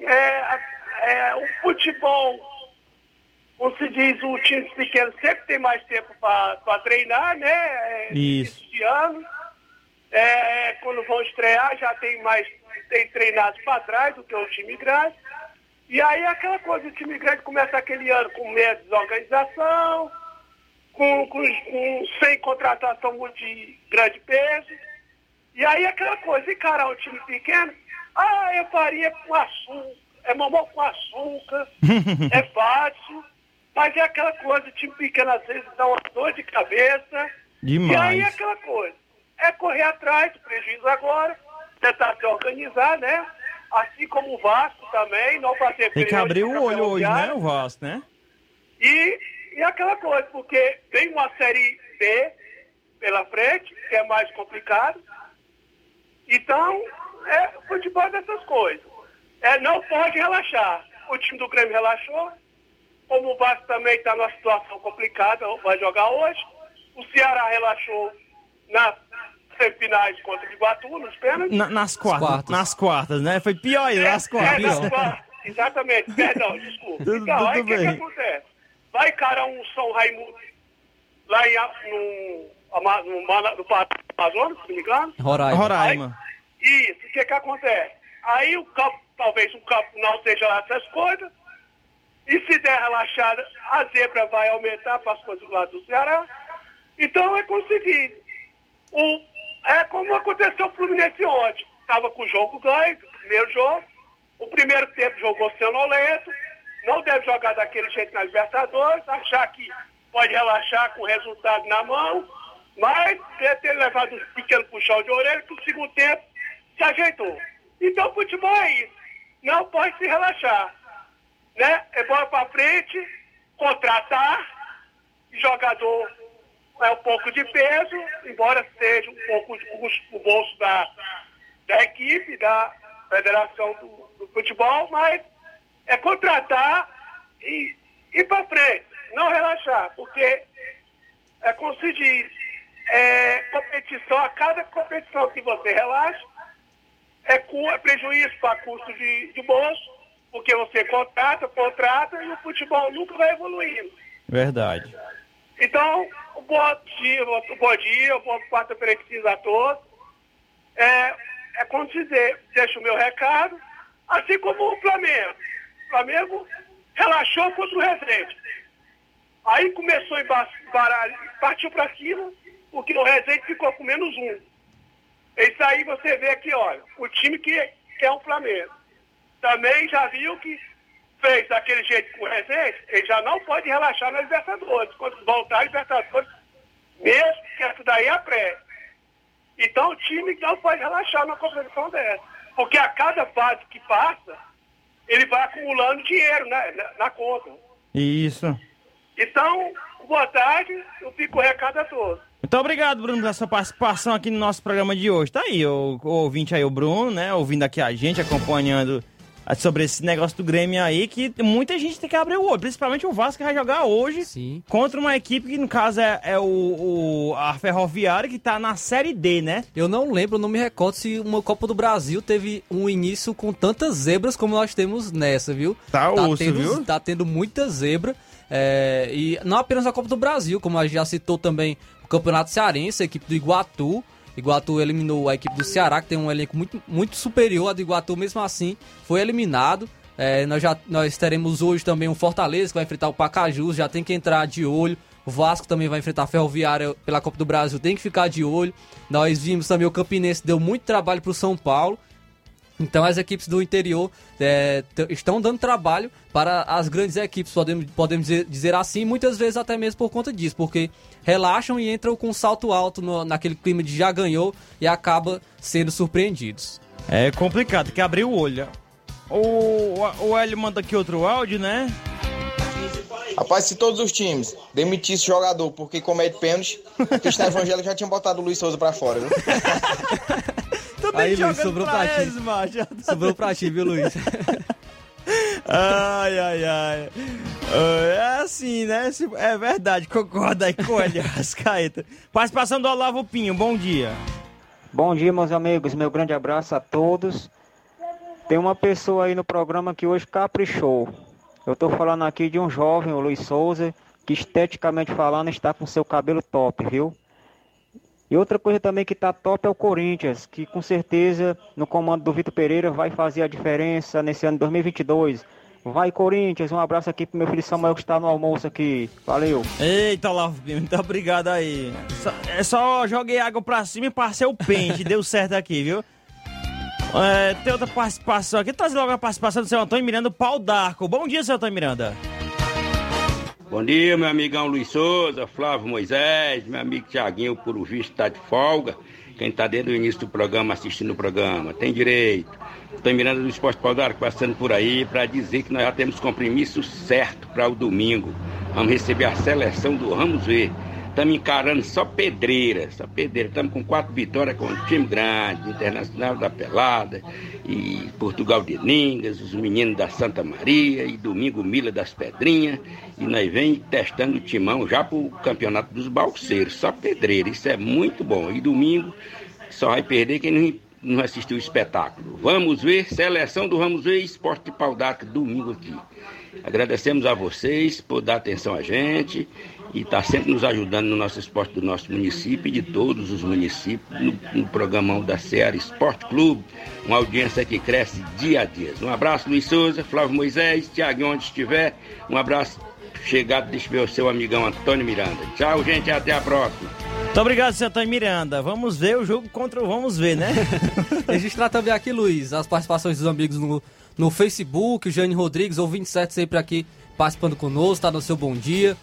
é, é, o futebol, como se diz, o time pequeno sempre tem mais tempo para treinar, né? É, Isso. de ano. É, quando vão estrear já tem mais, tem treinado para trás do que o time grande. E aí aquela coisa, o time grande começa aquele ano com meia desorganização, com, com, com- sem contratação de grande peso. E aí aquela coisa, encarar um time pequeno, ah, é farinha com açúcar, é mamão com açúcar, é fácil, mas é aquela coisa, o time pequeno às vezes dá uma dor de cabeça. Demais. E aí é aquela coisa, é correr atrás, prejuízo agora, tentar se organizar, né? Assim como o Vasco também, não fazer Tem que abrir o olho hoje, né, o Vasco, né? E, e aquela coisa, porque tem uma série B pela frente, que é mais complicado. Então, é futebol dessas coisas. É, não pode relaxar. O time do Grêmio relaxou. Como o Vasco também está numa situação complicada, vai jogar hoje. O Ceará relaxou nas semifinais contra o Iguatu, nos pênaltis. Na- nas quartas, quartas. Nas quartas, né? Foi pior nas É, quartas. nas quartas. Exatamente, perdão, desculpa. Tudo- então, aí o que, que bem. acontece? Vai encarar um São Raimundo lá em, no, Ama- no, no Pará- Amazonas, se não me engano. Roraima. Roraima. Isso, o que que acontece? Aí o campo, talvez o campo não seja lá essas coisas, e se der relaxada, a zebra vai aumentar para as coisas do lado do Ceará. Então é conseguir. O, é como aconteceu o Fluminense ontem. Estava com o jogo ganho, o primeiro jogo. O primeiro tempo jogou sonolento. Não deve jogar daquele jeito na Libertadores, achar que pode relaxar com o resultado na mão, mas deve ter levado um pequeno puxão de orelha que o segundo tempo se ajeitou. Então futebol é isso. Não pode se relaxar. Né? É bola para frente, contratar, jogador é um pouco de peso, embora seja um pouco no bolso da, da equipe, da Federação do, do Futebol, mas é contratar e ir para frente, não relaxar, porque é como se diz, é, competição, a cada competição que você relaxa, é, é prejuízo para custo de, de bolso, porque você contrata, contrata e o futebol nunca vai evoluindo. Verdade. Então, um bom dia, um bom dia, um bom quarta-feira a todos. É, é como dizer, deixo o meu recado, assim como o Flamengo. O Flamengo relaxou contra o Resende. Aí começou a emba- baralho, partiu para cima, porque o Resende ficou com menos um. Isso aí você vê aqui, olha, o time que, é o Flamengo. Também já viu que fez daquele jeito com o Resende, ele já não pode relaxar na Libertadores. Quando voltar a Libertadores, mesmo que essa daí é a pré. Então o time não pode relaxar numa competição dessa. Porque a cada fase que passa, ele vai acumulando dinheiro né, na, na conta. Isso. Então, boa tarde, eu fico o recado a todos. Muito obrigado, Bruno, pela sua participação aqui no nosso programa de hoje. Tá aí, o, o ouvinte aí, o Bruno, né? Ouvindo aqui a gente, acompanhando sobre esse negócio do Grêmio aí, que muita gente tem que abrir o olho, principalmente o Vasco que vai jogar hoje Sim. contra uma equipe que, no caso, é, é o, o- a Ferroviária, que tá na Série D, né? Eu não lembro, não me recordo se uma Copa do Brasil teve um início com tantas zebras como nós temos nessa, viu? Tá osso, tendo, viu? Tá tendo muita zebra. é, e não apenas a Copa do Brasil, como a gente já citou também o Campeonato Cearense, a equipe do Iguatu. Iguatu eliminou a equipe do Ceará, que tem um elenco muito, muito superior. A do Iguatu, mesmo assim, foi eliminado. É, nós já nós teremos hoje também um Fortaleza que vai enfrentar o Pacajus, já tem que entrar de olho. O Vasco também vai enfrentar a Ferroviária pela Copa do Brasil, tem que ficar de olho. Nós vimos também o Campinense deu muito trabalho para o São Paulo. Então as equipes do interior é, estão dando trabalho para as grandes equipes, podemos, podemos dizer, dizer assim, muitas vezes até mesmo por conta disso, porque relaxam e entram com um salto alto no- naquele clima de já ganhou e acaba sendo surpreendidos. É complicado, tem que abrir o olho. O, o Hélio manda aqui outro áudio, né? Rapaz, se todos os times demitissem jogador porque comete pênalti, o Cristiano Evangélico já tinha botado o Luiz Souza pra fora, viu? Aí, Luiz, sobrou pra ti. eles, macho. Sobrou pra ti, viu, Luiz? Ai, ai, ai. Ah, É assim, né? É verdade, concorda aí com o Hélio Rascaeta. Participação do Olavo Pinho, bom dia. Bom dia, meus amigos. Meu grande abraço a todos. Tem uma pessoa aí no programa que hoje caprichou. Eu tô falando aqui de um jovem, o Luiz Souza, que esteticamente falando está com seu cabelo top, viu? E outra coisa também que tá top é o Corinthians, que com certeza no comando do Vitor Pereira vai fazer a diferença nesse ano de 2022. Vai Corinthians, um abraço aqui pro meu filho Samuel que está no almoço aqui. Valeu. Eita, Pinho, muito obrigado aí. Só- é só joguei água pra cima e passei o pente, deu certo aqui, viu? É, tem outra participação aqui. Traz logo a participação do seu Antônio Miranda, Pau d'Arco. Bom dia, seu Antônio Miranda. Bom dia, meu amigão Luiz Souza, Flávio Moisés, meu amigo Tiaguinho, por o visto, está de folga. Quem está desde o início do programa, assistindo o programa, tem direito. Estou Miranda do Esporte Pau passando por aí para dizer que nós já temos compromisso certo para o domingo. Vamos receber a seleção do Ramos Ver. Estamos encarando só pedreira, só pedreira. Estamos com quatro vitórias com um time grande, Internacional da Pelada, e Portugal de Ningas, os meninos da Santa Maria, e domingo Mila das Pedrinhas. E nós vem testando o timão já para o campeonato dos balseiros, só pedreira. Isso é muito bom. E domingo só vai perder quem não, assistiu o espetáculo. Vamos ver, seleção do Vamos Ver, esporte de pau domingo aqui. Agradecemos a vocês por dar atenção a gente e estar sempre nos ajudando no nosso esporte do nosso município e de todos os municípios no, no programão da Seara Esporte Clube, uma audiência que cresce dia a dia. Um abraço, Luiz Souza, Flávio Moisés, Tiago, onde estiver. Um abraço chegado desse meu seu amigão Antônio Miranda. Tchau, gente, até a próxima. Muito obrigado, seu Antônio Miranda. Vamos ver o jogo contra o Vamos Ver, né? Registrar também aqui, Luiz, as participações dos amigos no, no Facebook, o Jane Rodrigues, ou 27 sempre aqui participando conosco, tá no seu bom dia.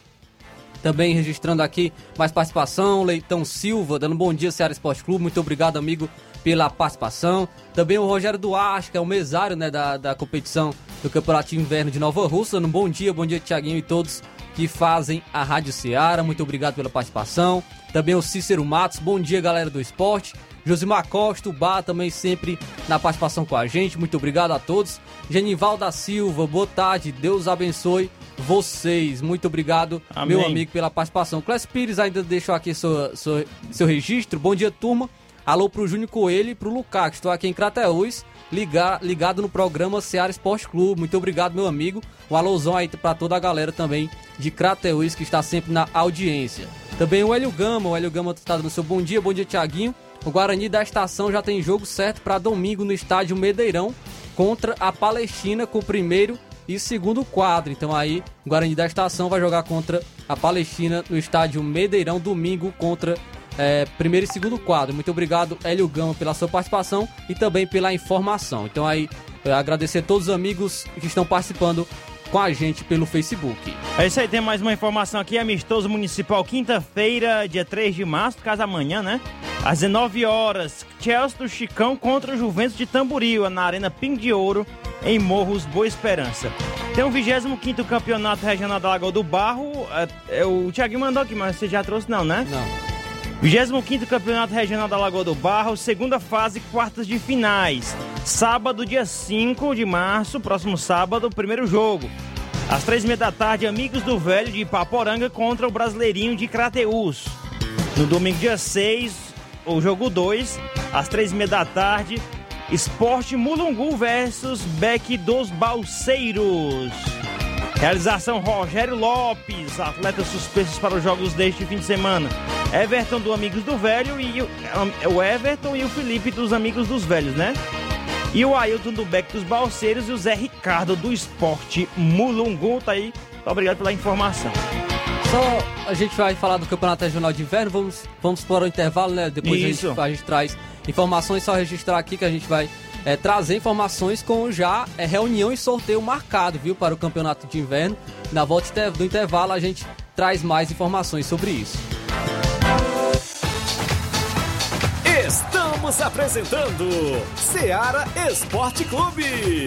Também registrando aqui mais participação, Leitão Silva, dando bom dia, Ceará Esporte Clube. Muito obrigado, amigo, pela participação. Também o Rogério Duarte, que é o mesário né, da, da competição do Campeonato Inverno de Nova Russa. dando bom dia, bom dia, Tiaguinho e todos que fazem a Rádio Ceará. Muito obrigado pela participação. Também o Cícero Matos, bom dia, galera do esporte. Josimar Costa, o Bar também sempre na participação com a gente. Muito obrigado a todos. Genival da Silva, boa tarde. Deus abençoe vocês. Muito obrigado, Amém. meu amigo, pela participação. Clécio Pires ainda deixou aqui sua, sua- seu registro. Bom dia, turma. Alô pro Júnior Coelho e pro Lucas, que estou aqui em Crateús, ligar, ligado no programa Seara Esporte Clube. Muito obrigado, meu amigo. Um alôzão aí pra toda a galera também de Crateús, que está sempre na audiência. Também o Hélio Gama, o Hélio Gama está dando seu bom dia, bom dia, Tiaguinho. O Guarani da Estação já tem jogo certo para domingo no estádio Medeirão contra a Palestina com o primeiro e segundo quadro. Então aí, o Guarani da Estação vai jogar contra a Palestina no estádio Medeirão domingo contra é, primeiro e segundo quadro. Muito obrigado, Hélio Gama, pela sua participação e também pela informação. Então aí, é, agradecer a todos os amigos que estão participando com a gente pelo Facebook. É isso aí, tem mais uma informação aqui, amistoso municipal, quinta-feira, dia 3 de março, caso amanhã, né? Às 19 horas, Chelsea do Chicão contra o Juventus de Tamboril, na Arena Ping de Ouro, em Morros Boa Esperança. Tem o 25 Campeonato Regional da Lagoa do Barro, é, é, o Thiaguinho mandou aqui, mas você já trouxe não, né? Não. 25 Campeonato Regional da Lagoa do Barro, segunda fase, quartas de finais. Sábado, dia 5 de março, próximo sábado, primeiro jogo. Às três e meia da tarde, Amigos do Velho de Ipaporanga contra o Brasileirinho de Crateús. No domingo, dia 6, o jogo 2, às três e meia da tarde, Esporte Mulungu versus Beck dos Balseiros. Realização Rogério Lopes, atletas suspensos para os jogos deste fim de semana. Everton do Amigos do Velho e o, o Everton e o Felipe dos Amigos dos Velhos, né? E o Ailton do Beck dos Balseiros e o Zé Ricardo do Esporte Mulungu. Tá aí. Muito obrigado pela informação. Só a gente vai falar do Campeonato Regional de Inverno, vamos, vamos para o intervalo, né? Depois a gente, a gente, traz informações, só registrar aqui que a gente vai é, trazer informações com já é, reunião e sorteio marcado, viu, para o Campeonato de Inverno. Na volta do intervalo a gente traz mais informações sobre isso. Estamos apresentando Seara Esporte Clube.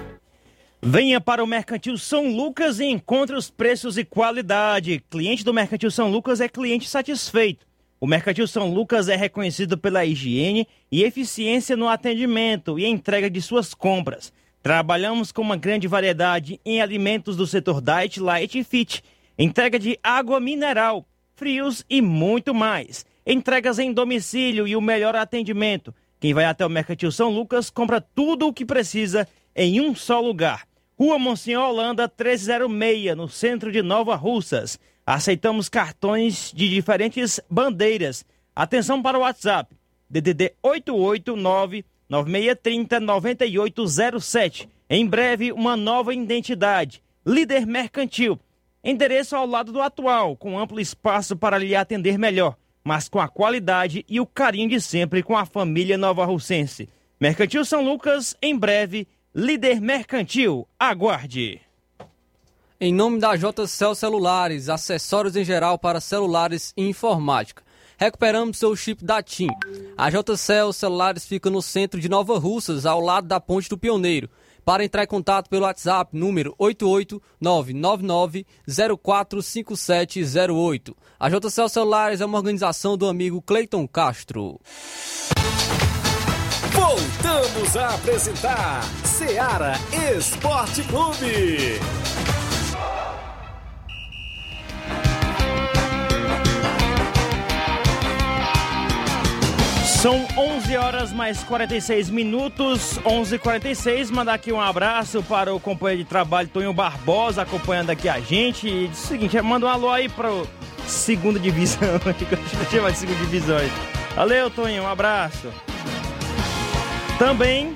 Venha para o Mercantil São Lucas e encontre os preços e qualidade. Cliente do Mercantil São Lucas é cliente satisfeito. O Mercantil São Lucas é reconhecido pela higiene e eficiência no atendimento e entrega de suas compras. Trabalhamos com uma grande variedade em alimentos do setor Diet, Light e Fit, entrega de água mineral, frios e muito mais. Entregas em domicílio e o melhor atendimento. Quem vai até o Mercantil São Lucas compra tudo o que precisa em um só lugar. Rua Monsenhor Holanda 306, no centro de Nova Russas. Aceitamos cartões de diferentes bandeiras. Atenção para o WhatsApp. DDD 889 9630 9807. Em breve, uma nova identidade. Líder Mercantil. Endereço ao lado do atual, com amplo espaço para lhe atender melhor, mas com a qualidade e o carinho de sempre com a família Nova Russense. Mercantil São Lucas, em breve, líder mercantil. Aguarde! Em nome da JCL Celulares, acessórios em geral para celulares e informática. Recuperamos seu chip da TIM. A JCL Celulares fica no centro de Nova Russas, ao lado da Ponte do Pioneiro. Para entrar em contato pelo WhatsApp, número 88999045708. A JCL Celulares é uma organização do amigo Cleiton Castro. Voltamos a apresentar Seara Esporte Clube. São 11 horas mais 46 minutos, 11:46. Mandar aqui um abraço para o companheiro de trabalho Tonho Barbosa acompanhando aqui a gente. E diz o seguinte, manda um alô aí para segunda divisão, chama de segunda divisão. Valeu, Tonho, um abraço. Também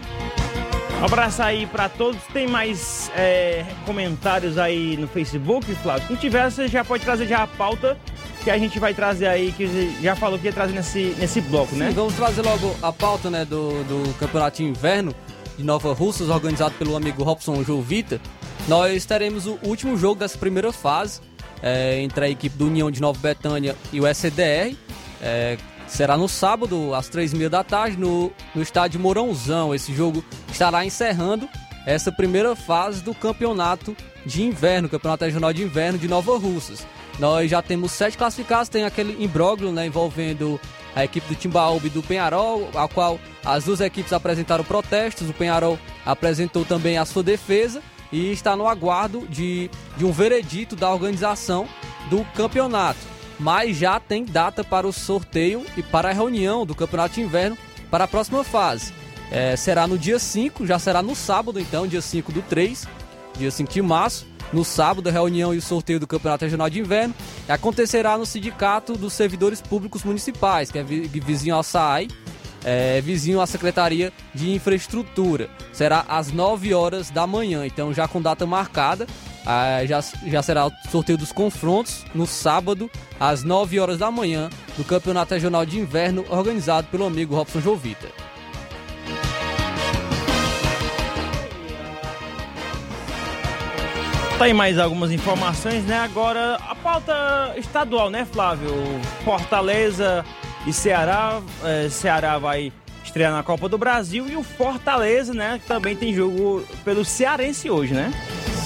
um abraço aí para todos. Tem mais é, comentários aí no Facebook, Flávio? Se não tiver, você já pode trazer já a pauta que a gente vai trazer aí, que já falou que ia trazer nesse, nesse bloco, Sim, né? vamos trazer logo a pauta né, do, do Campeonato Inverno de Nova Russas, organizado pelo amigo Robson Jovita. Nós teremos o último jogo dessa primeira fase, é, entre a equipe do União de Nova Betânia e o SCDR. É, será no sábado, às três e meia da tarde, no, no estádio Mourãozão. Esse jogo estará encerrando essa primeira fase do campeonato de inverno, campeonato regional de inverno de Nova Russas. Nós já temos sete classificados, tem aquele imbróglio né, envolvendo a equipe do Timbaúba e do Penharol, a qual as duas equipes apresentaram protestos. O Penharol apresentou também a sua defesa e está no aguardo de, de um veredito da organização do campeonato. Mas já tem data para o sorteio e para a reunião do campeonato de inverno para a próxima fase. É, será no dia 5, já será no sábado então, dia 5 do 3, dia 5 de março. No sábado, a reunião e o sorteio do Campeonato Regional de Inverno acontecerá no Sindicato dos Servidores Públicos Municipais, que é vizinho ao SAI, é, vizinho à Secretaria de Infraestrutura. Será às 9 horas da manhã, então já com data marcada. Ah, já, já será o sorteio dos confrontos no sábado, às 9 horas da manhã, do Campeonato Regional de Inverno, organizado pelo amigo Robson Jovita. Aí mais algumas informações, né? Agora, a pauta estadual, né, Flávio? Fortaleza e Ceará. É, Ceará vai estrear na Copa do Brasil e o Fortaleza, né? Que também tem jogo pelo Cearense hoje, né?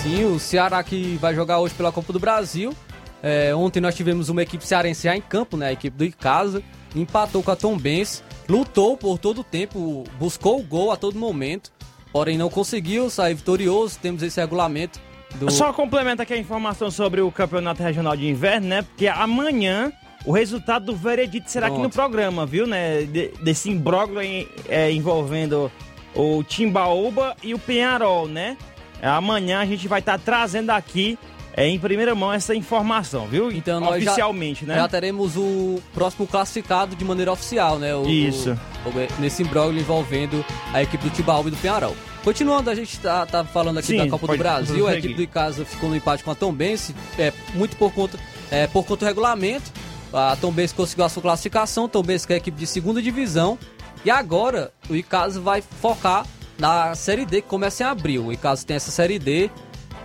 Sim, o Ceará que vai jogar hoje pela Copa do Brasil. É, ontem nós tivemos uma equipe cearense já em campo, né? A equipe do Icasa. Empatou com a Tom Benz. Lutou por todo o tempo, buscou o gol a todo momento. Porém, não conseguiu sair vitorioso. Temos esse regulamento do... Só complementa aqui a informação sobre o Campeonato Regional de Inverno, né? Porque amanhã o resultado do veredito será Pronto. aqui no programa, viu, né? De, desse imbróglio é, envolvendo o Timbaúba e o Penharol, né? Amanhã a gente vai estar tá trazendo aqui é, em primeira mão essa informação, viu? Então nós oficialmente, já, né? Já teremos o próximo classificado de maneira oficial, né? O, Isso. O, o, nesse imbróglio envolvendo a equipe do Timbaúba e do Penharol. Continuando, a gente tá, tá falando aqui Sim, da Copa pode, do Brasil, a equipe do Icasa ficou no empate com a Tombense, é, muito por conta, é, por conta do regulamento. A Tombense conseguiu a sua classificação, Tombense que é a equipe de segunda divisão. E agora o Icasa vai focar na Série D que começa em abril. O Icasa tem essa Série D,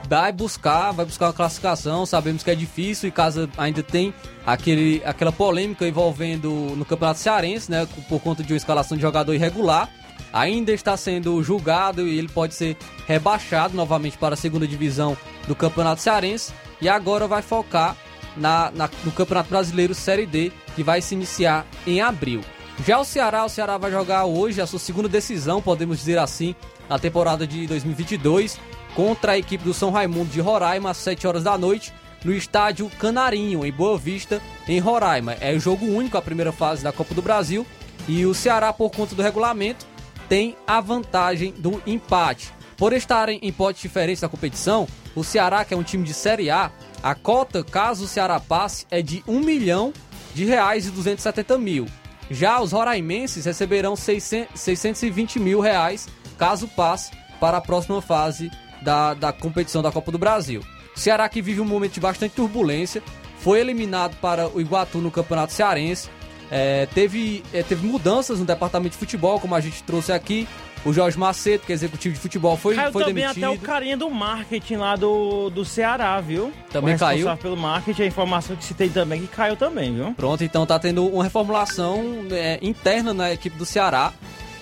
vai buscar, vai buscar uma classificação, sabemos que é difícil, o Icasa ainda tem aquele, aquela polêmica envolvendo no Campeonato Cearense, né, por conta de uma escalação de jogador irregular ainda está sendo julgado e ele pode ser rebaixado novamente para a segunda divisão do Campeonato Cearense e agora vai focar na, na, no Campeonato Brasileiro Série D, que vai se iniciar em abril. Já o Ceará, o Ceará vai jogar hoje a sua segunda decisão, podemos dizer assim, na temporada de 2022, contra a equipe do São Raimundo de Roraima, às 7 horas da noite, no estádio Canarinho, em Boa Vista, em Roraima. É o jogo único, a primeira fase da Copa do Brasil, e o Ceará, por conta do regulamento, tem a vantagem do empate. Por estarem em potes diferentes da competição, o Ceará, que é um time de Série A, a cota, caso o Ceará passe, é de 1 milhão de reais e 270 mil. Já os roraimenses receberão 600, 620 mil reais caso passe para a próxima fase da, da competição da Copa do Brasil. O Ceará que vive um momento de bastante turbulência, foi eliminado para o Iguatu no Campeonato Cearense, é, teve, é, teve mudanças no departamento de futebol, como a gente trouxe aqui. O Jorge Macedo, que é executivo de futebol, foi, caiu foi também demitido. até o carinha do marketing lá do, do Ceará, viu? Também o caiu. pelo marketing, a informação que se tem também que caiu também, viu? Pronto, então tá tendo uma reformulação é, interna na equipe do Ceará.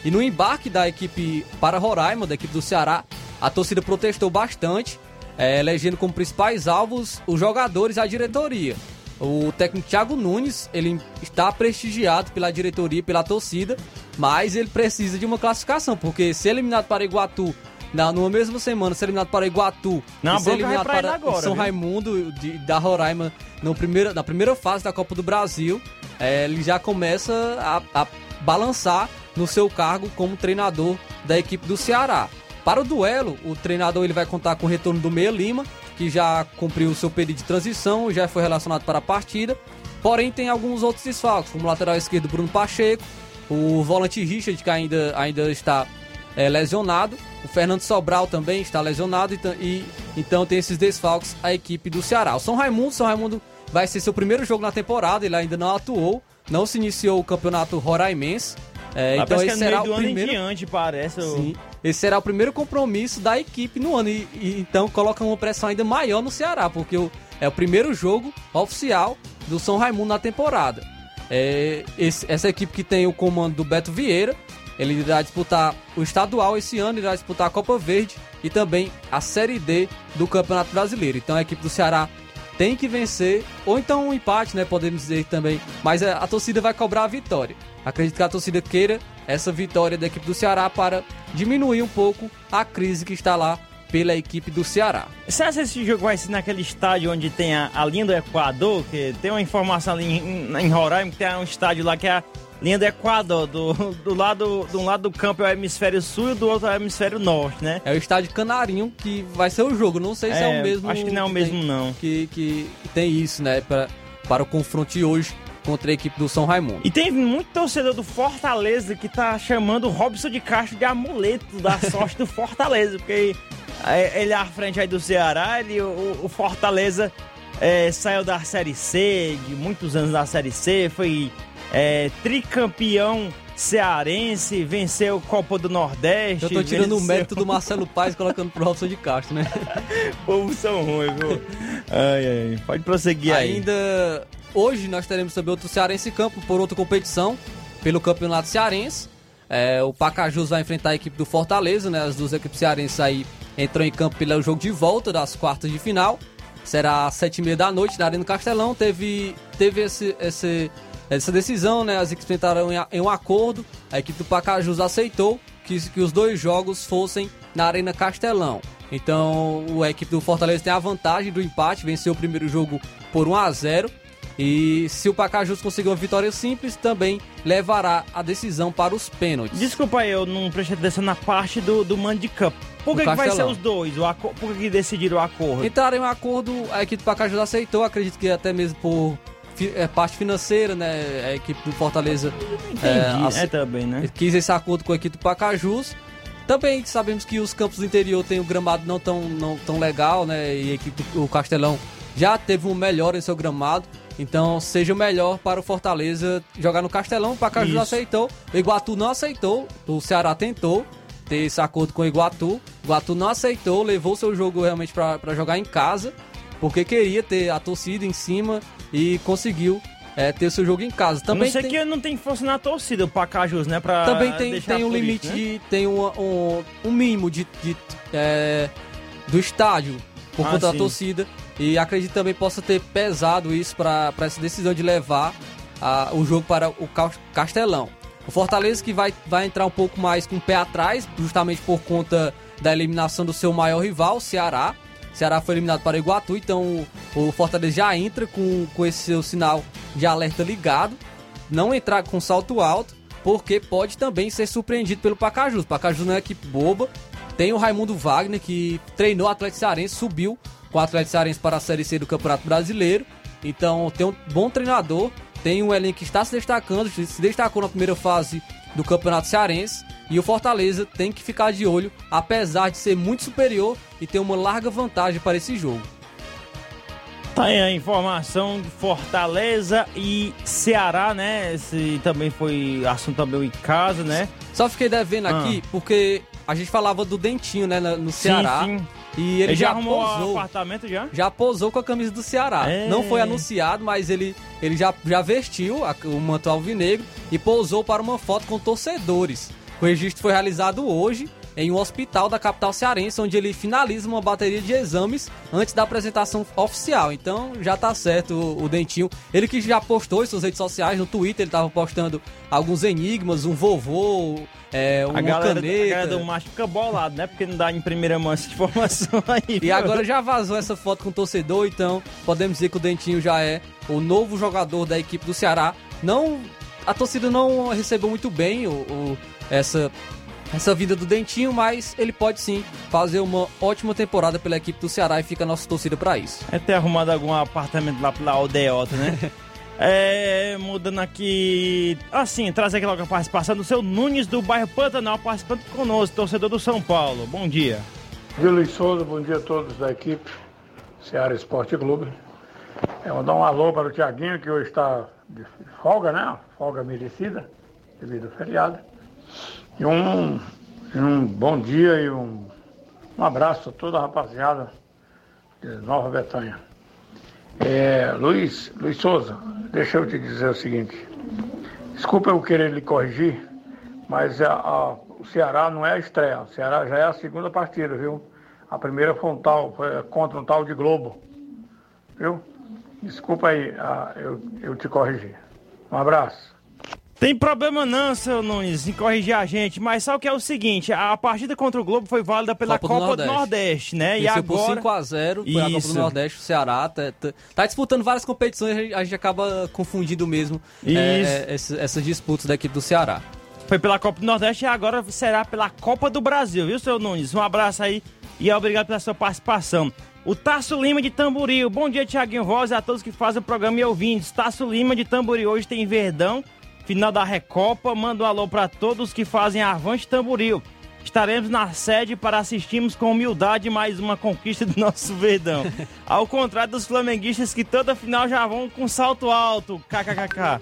E no embarque da equipe para Roraima, da equipe do Ceará, a torcida protestou bastante, é, elegendo como principais alvos os jogadores e a diretoria. O técnico Thiago Nunes, ele está prestigiado pela diretoria pela torcida, mas ele precisa de uma classificação, porque se eliminado para Iguatu na, numa mesma semana, ser eliminado para Iguatu Não, ser eliminado para agora, São viu? Raimundo de, da Roraima no primeiro, na primeira fase da Copa do Brasil, é, ele já começa a, a balançar no seu cargo como treinador da equipe do Ceará. Para o duelo, o treinador ele vai contar com o retorno do Meia Lima, que já cumpriu o seu período de transição, já foi relacionado para a partida. Porém, tem alguns outros desfalques, como o lateral esquerdo Bruno Pacheco, o volante Richard, que ainda, ainda está é, lesionado, o Fernando Sobral também está lesionado, e, e, então tem esses desfalques a equipe do Ceará. O São Raimundo, São Raimundo vai ser seu primeiro jogo na temporada, ele ainda não atuou, não se iniciou o campeonato roraimense. É, então esse será o primeiro. Diante, parece. Sim. Esse será o primeiro compromisso da equipe no ano. E, e, então coloca uma pressão ainda maior no Ceará, porque o, é o primeiro jogo oficial do São Raimundo na temporada. É, esse, essa equipe que tem o comando do Beto Vieira, Ele irá disputar o estadual esse ano, irá disputar a Copa Verde e também a Série D do Campeonato Brasileiro. Então a equipe do Ceará tem que vencer, ou então um empate, né? Podemos dizer também. Mas a, a torcida vai cobrar a vitória. Acredito que a torcida queira essa vitória da equipe do Ceará para diminuir um pouco a crise que está lá pela equipe do Ceará. Você acha que esse jogo vai ser naquele estádio onde tem a, a linha do Equador? Que tem uma informação ali em, em Roraima que tem um estádio lá que é linha do Equador. Do, do lado, do um lado do campo é o hemisfério sul e do outro é o hemisfério norte, né? É o estádio Canarinho que vai ser o jogo. Não sei se é, É, o mesmo. acho que não é o mesmo, tem- não. Que, que tem isso, né? Para, para o confronto de hoje contra a equipe do São Raimundo. E tem muito torcedor do Fortaleza que tá chamando o Robson de Castro de amuleto da sorte do Fortaleza, porque ele é à frente aí do Ceará, ele, o, o Fortaleza é, saiu da Série C, de muitos anos da Série C, foi é, tricampeão cearense, venceu Copa do Nordeste. Eu tô tirando o venceu- mérito do Marcelo Paes colocando pro Robson de Castro, né? O povo são ruins, viu? Ai, ai, pode prosseguir aí. Ainda hoje nós teremos também outro Cearense em campo por outra competição, pelo Campeonato Cearense. É, o Pacajus vai enfrentar a equipe do Fortaleza, né? As duas equipes cearenses aí entram em campo pelo jogo de volta das quartas de final. Será às sete e meia da noite na Arena do Castelão. Teve, teve esse, esse- essa decisão, né? As equipes entraram em, um acordo. A equipe do Pacajus aceitou que, que os dois jogos fossem na Arena Castelão. Então, o- a equipe do Fortaleza tem a vantagem do empate, venceu o primeiro jogo por 1 a 0 e se o Pacajus conseguir uma vitória simples, também levará a decisão para os pênaltis. Desculpa aí, eu não prestei atenção na parte do, do mando de campo. Por que, que vai ser os dois? O Por que, que decidiram o acordo? Entraram em um acordo, a equipe do Pacajus aceitou, acredito que até mesmo por é, parte financeira, né? A equipe do Fortaleza Entendi, ace- é também, né? quis esse acordo com a equipe do Pacajus. Também sabemos que os campos do interior têm o gramado não tão, não tão legal, né? E a equipe do o Castelão já teve um melhor em seu gramado. Então seja melhor para o Fortaleza jogar no Castelão. O Pacajus aceitou, o Iguatu não aceitou, o Ceará tentou ter esse acordo com o Iguatu. O Iguatu não aceitou, levou seu jogo realmente para jogar em casa, porque queria ter a torcida em cima e conseguiu é, ter seu jogo em casa. Também não sei tem- que não tem força na torcida, o Pacajus, né? Pra também tem, tem um limite né? de. Tem um, um, um mínimo de, de, é, do estádio por Ah, conta da sim. torcida. E acredito também possa ter pesado isso para essa decisão de levar a- o jogo para o Cas- Castelão. O Fortaleza que vai, vai entrar um pouco mais com o pé atrás, justamente por conta da eliminação do seu maior rival, o Ceará. Ceará foi eliminado para o Iguatu, então o Fortaleza já entra com, com esse seu sinal de alerta ligado não entrar com salto alto, porque pode também ser surpreendido pelo Pacajus. Pacajus não é equipe boba. Tem o Raimundo Wagner, que treinou o Atlético Cearense, subiu com o Atlético Cearense para a Série C do Campeonato Brasileiro. Então tem um bom treinador, tem um elenco que está se destacando, se destacou na primeira fase do Campeonato Cearense. E o Fortaleza tem que ficar de olho, apesar de ser muito superior e ter uma larga vantagem para esse jogo. Tá aí a informação de Fortaleza e Ceará, né? Esse também foi assunto também em casa, né? Só fiquei devendo Ah. aqui, porque a gente falava do Dentinho, né, no Ceará. sim. E ele, Ele já já, arrumou posou. apartamento já? Já posou com a camisa do Ceará. É. Não foi anunciado, mas ele, ele já, já vestiu a- o manto alvinegro e posou para uma foto com torcedores. O registro foi realizado hoje em um hospital da capital cearense, onde ele finaliza uma bateria de exames antes da apresentação oficial. Então já tá certo o, o Dentinho. Ele que já postou em suas redes sociais, no Twitter, ele tava postando alguns enigmas, um vovô, é, uma A galera, caneta. a galera do macho fica bolado, né? Porque não dá em primeira mão essa informação aí. E agora já vazou essa foto com o torcedor, então podemos dizer que o Dentinho já é o novo jogador da equipe do Ceará. Não, a torcida não recebeu muito bem o, o- essa essa vinda do Dentinho, mas ele pode sim fazer uma ótima temporada pela equipe do Ceará e fica a nossa torcida para isso. É ter arrumado algum apartamento lá pela aldeota, né? é, mudando aqui. Assim, trazer aqui logo a participação do seu Nunes do bairro Pantanal, participando conosco, torcedor do São Paulo. Bom dia. Bom dia, Luiz Souza. Bom dia a todos da equipe Ceará Esporte Clube. Eu vou dar um alô para o Tiaguinho, que hoje está de folga, né? Folga merecida, devido ao feriado. E um, e um bom dia e um, um abraço a toda a rapaziada de Nova Betânia. É, Luiz, Luiz Souza, deixa eu te dizer o seguinte. Desculpa eu querer lhe corrigir, Mas a, a, o Ceará não é a estreia, o Ceará já é a segunda partida, viu? A primeira foi um tal, foi contra um tal de Globo, viu? Desculpa aí, ah, eu, eu te corrigi. Um abraço. Tem problema não, seu Nunes, em corrigir a gente, mas só que é o seguinte, a partida contra o Globo foi válida pela Copa, Copa do, Nordeste. do, Nordeste. né? Venceu e agora... por 5x0, foi Isso. a Copa do Nordeste, o Ceará tá, tá, tá, disputando várias competições, a gente acaba confundindo mesmo é, é, essas disputas da equipe do Ceará. Foi pela Copa do Nordeste e agora será pela Copa do Brasil, viu, seu Nunes? Um abraço aí e obrigado pela sua participação. O Tasso Lima de Tamboril. Bom dia, Tiaguinho Voz, a todos que fazem o programa e ouvintes. Tasso Lima de Tamboril. Hoje tem Verdão final da Recopa. Manda um alô para todos que fazem Avante Tamboril. Estaremos na sede para assistirmos com humildade mais uma conquista do nosso Verdão. Ao contrário dos flamenguistas que toda final já vão com salto alto. KKKK.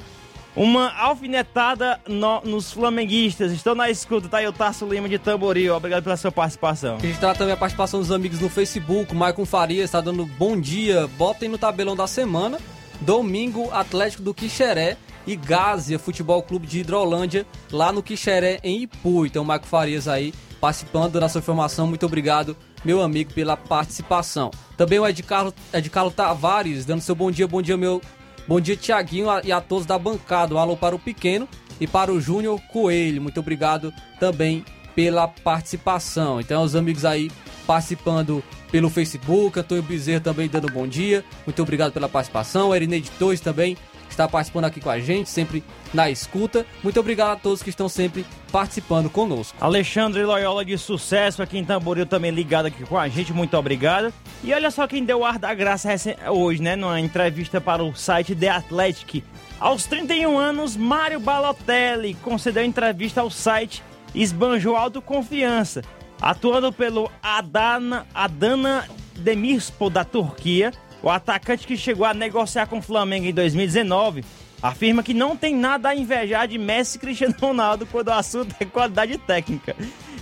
Uma alfinetada no, nos flamenguistas. Estou na escuta, tá aí o Tasso Lima de Tamboril. Obrigado pela sua participação. Gente tá também a participação dos amigos no Facebook. Maicon Faria está dando bom dia. Botem no tabelão da semana. Domingo, Atlético do Quixeré e Gásia Futebol Clube de Hidrolândia, lá no Quixeré, em Ipu. Então, Marco Farias aí participando da sua informação. Muito obrigado, meu amigo, pela participação. Também o Ed Carlos, Ed Carlos Tavares, dando seu bom dia, bom dia, meu. Bom dia, Tiaguinho, e a todos da bancada. Um alô para o Pequeno e para o Júnior Coelho. Muito obrigado também pela participação. Então, os amigos aí participando pelo Facebook, Antônio Bezerra também dando bom dia. Muito obrigado pela participação. Erineide Torres também está participando aqui com a gente, sempre na escuta. Muito obrigado a todos que estão sempre participando conosco. Alexandre Loyola de sucesso aqui em Tamboril também ligado aqui com a gente, muito obrigado. E olha só quem deu o ar da graça hoje, né, numa entrevista para o site The Athletic. Aos 31 anos, Mário Balotelli concedeu entrevista ao site Esbanjou Autoconfiança, atuando pelo Adana, Adana Demirspor da Turquia o atacante que chegou a negociar com o Flamengo em 2019 afirma que não tem nada a invejar de Messi e Cristiano Ronaldo quando o assunto é qualidade técnica.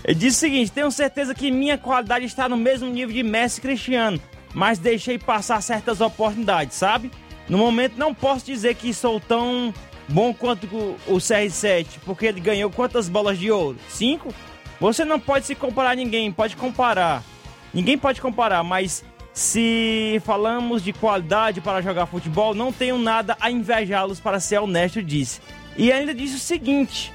Ele diz o seguinte: tenho certeza que minha qualidade está no mesmo nível de Messi e Cristiano, mas deixei passar certas oportunidades, sabe? No momento não posso dizer que sou tão bom quanto o CR7, porque ele ganhou quantas bolas de ouro? Cinco? Você não pode se comparar a ninguém, pode comparar. Ninguém pode comparar, mas se falamos de qualidade para jogar futebol, não tenho nada a invejá-los, para ser honesto, disse. E ainda disse o seguinte: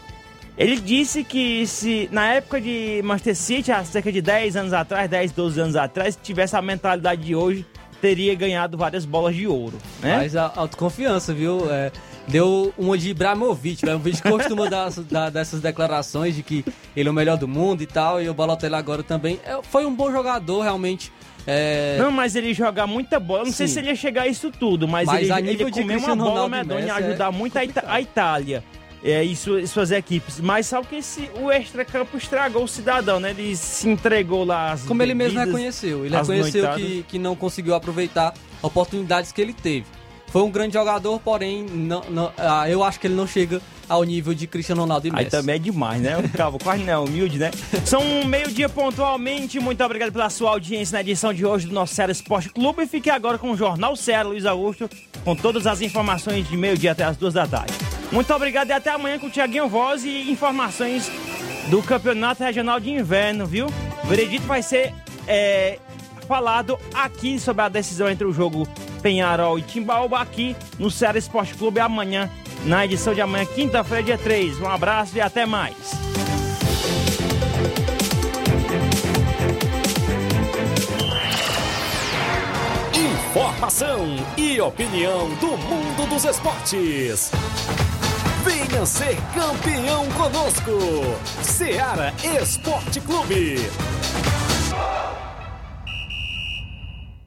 ele disse que se na época de Manchester City, há cerca de 10 anos atrás, 10, 12 anos atrás, tivesse a mentalidade de hoje, teria ganhado várias bolas de ouro. Né? Mas a autoconfiança, viu? É, deu uma de Ibrahimovic. Ibrahimovic costuma dar, dar, dessas declarações de que ele é o melhor do mundo e tal, e o Balotelli agora também. É, foi um bom jogador, realmente. É... Não, mas ele joga muita bola. Não Sim. sei se ele ia chegar a isso tudo, mas, mas ele, ele comer uma bola medonha e ajudar é... muito a, Ita a Itália. É, e suas, equipes. Mas só que esse, o extra-campo estragou o cidadão, né? Ele se entregou lá Como bebidas, ele mesmo reconheceu. Ele reconheceu que, que não conseguiu aproveitar oportunidades que ele teve. Foi um grande jogador, porém, não, não, ah, eu acho que ele não chega ao nível de Cristiano Ronaldo e Messi. Aí também é demais, né? O cabo quase não é humilde, né? São meio-dia pontualmente. Muito obrigado pela sua audiência na edição de hoje do nosso Ceará Esporte Clube. E fique agora com o Jornal Ceará, Luiz Augusto, com todas as informações de meio-dia até as duas da tarde. Muito obrigado e até amanhã com o Tiaguinho Voz e informações do Campeonato Regional de Inverno, viu? O veredito vai ser é, falado aqui sobre a decisão entre o jogo Penharol e Timbaúba aqui no Ceará Esporte Clube amanhã na edição de amanhã, quinta-feira, dia 3. Um abraço e até mais. Informação e opinião do mundo dos esportes. Venha ser campeão conosco. Seara Esporte Clube.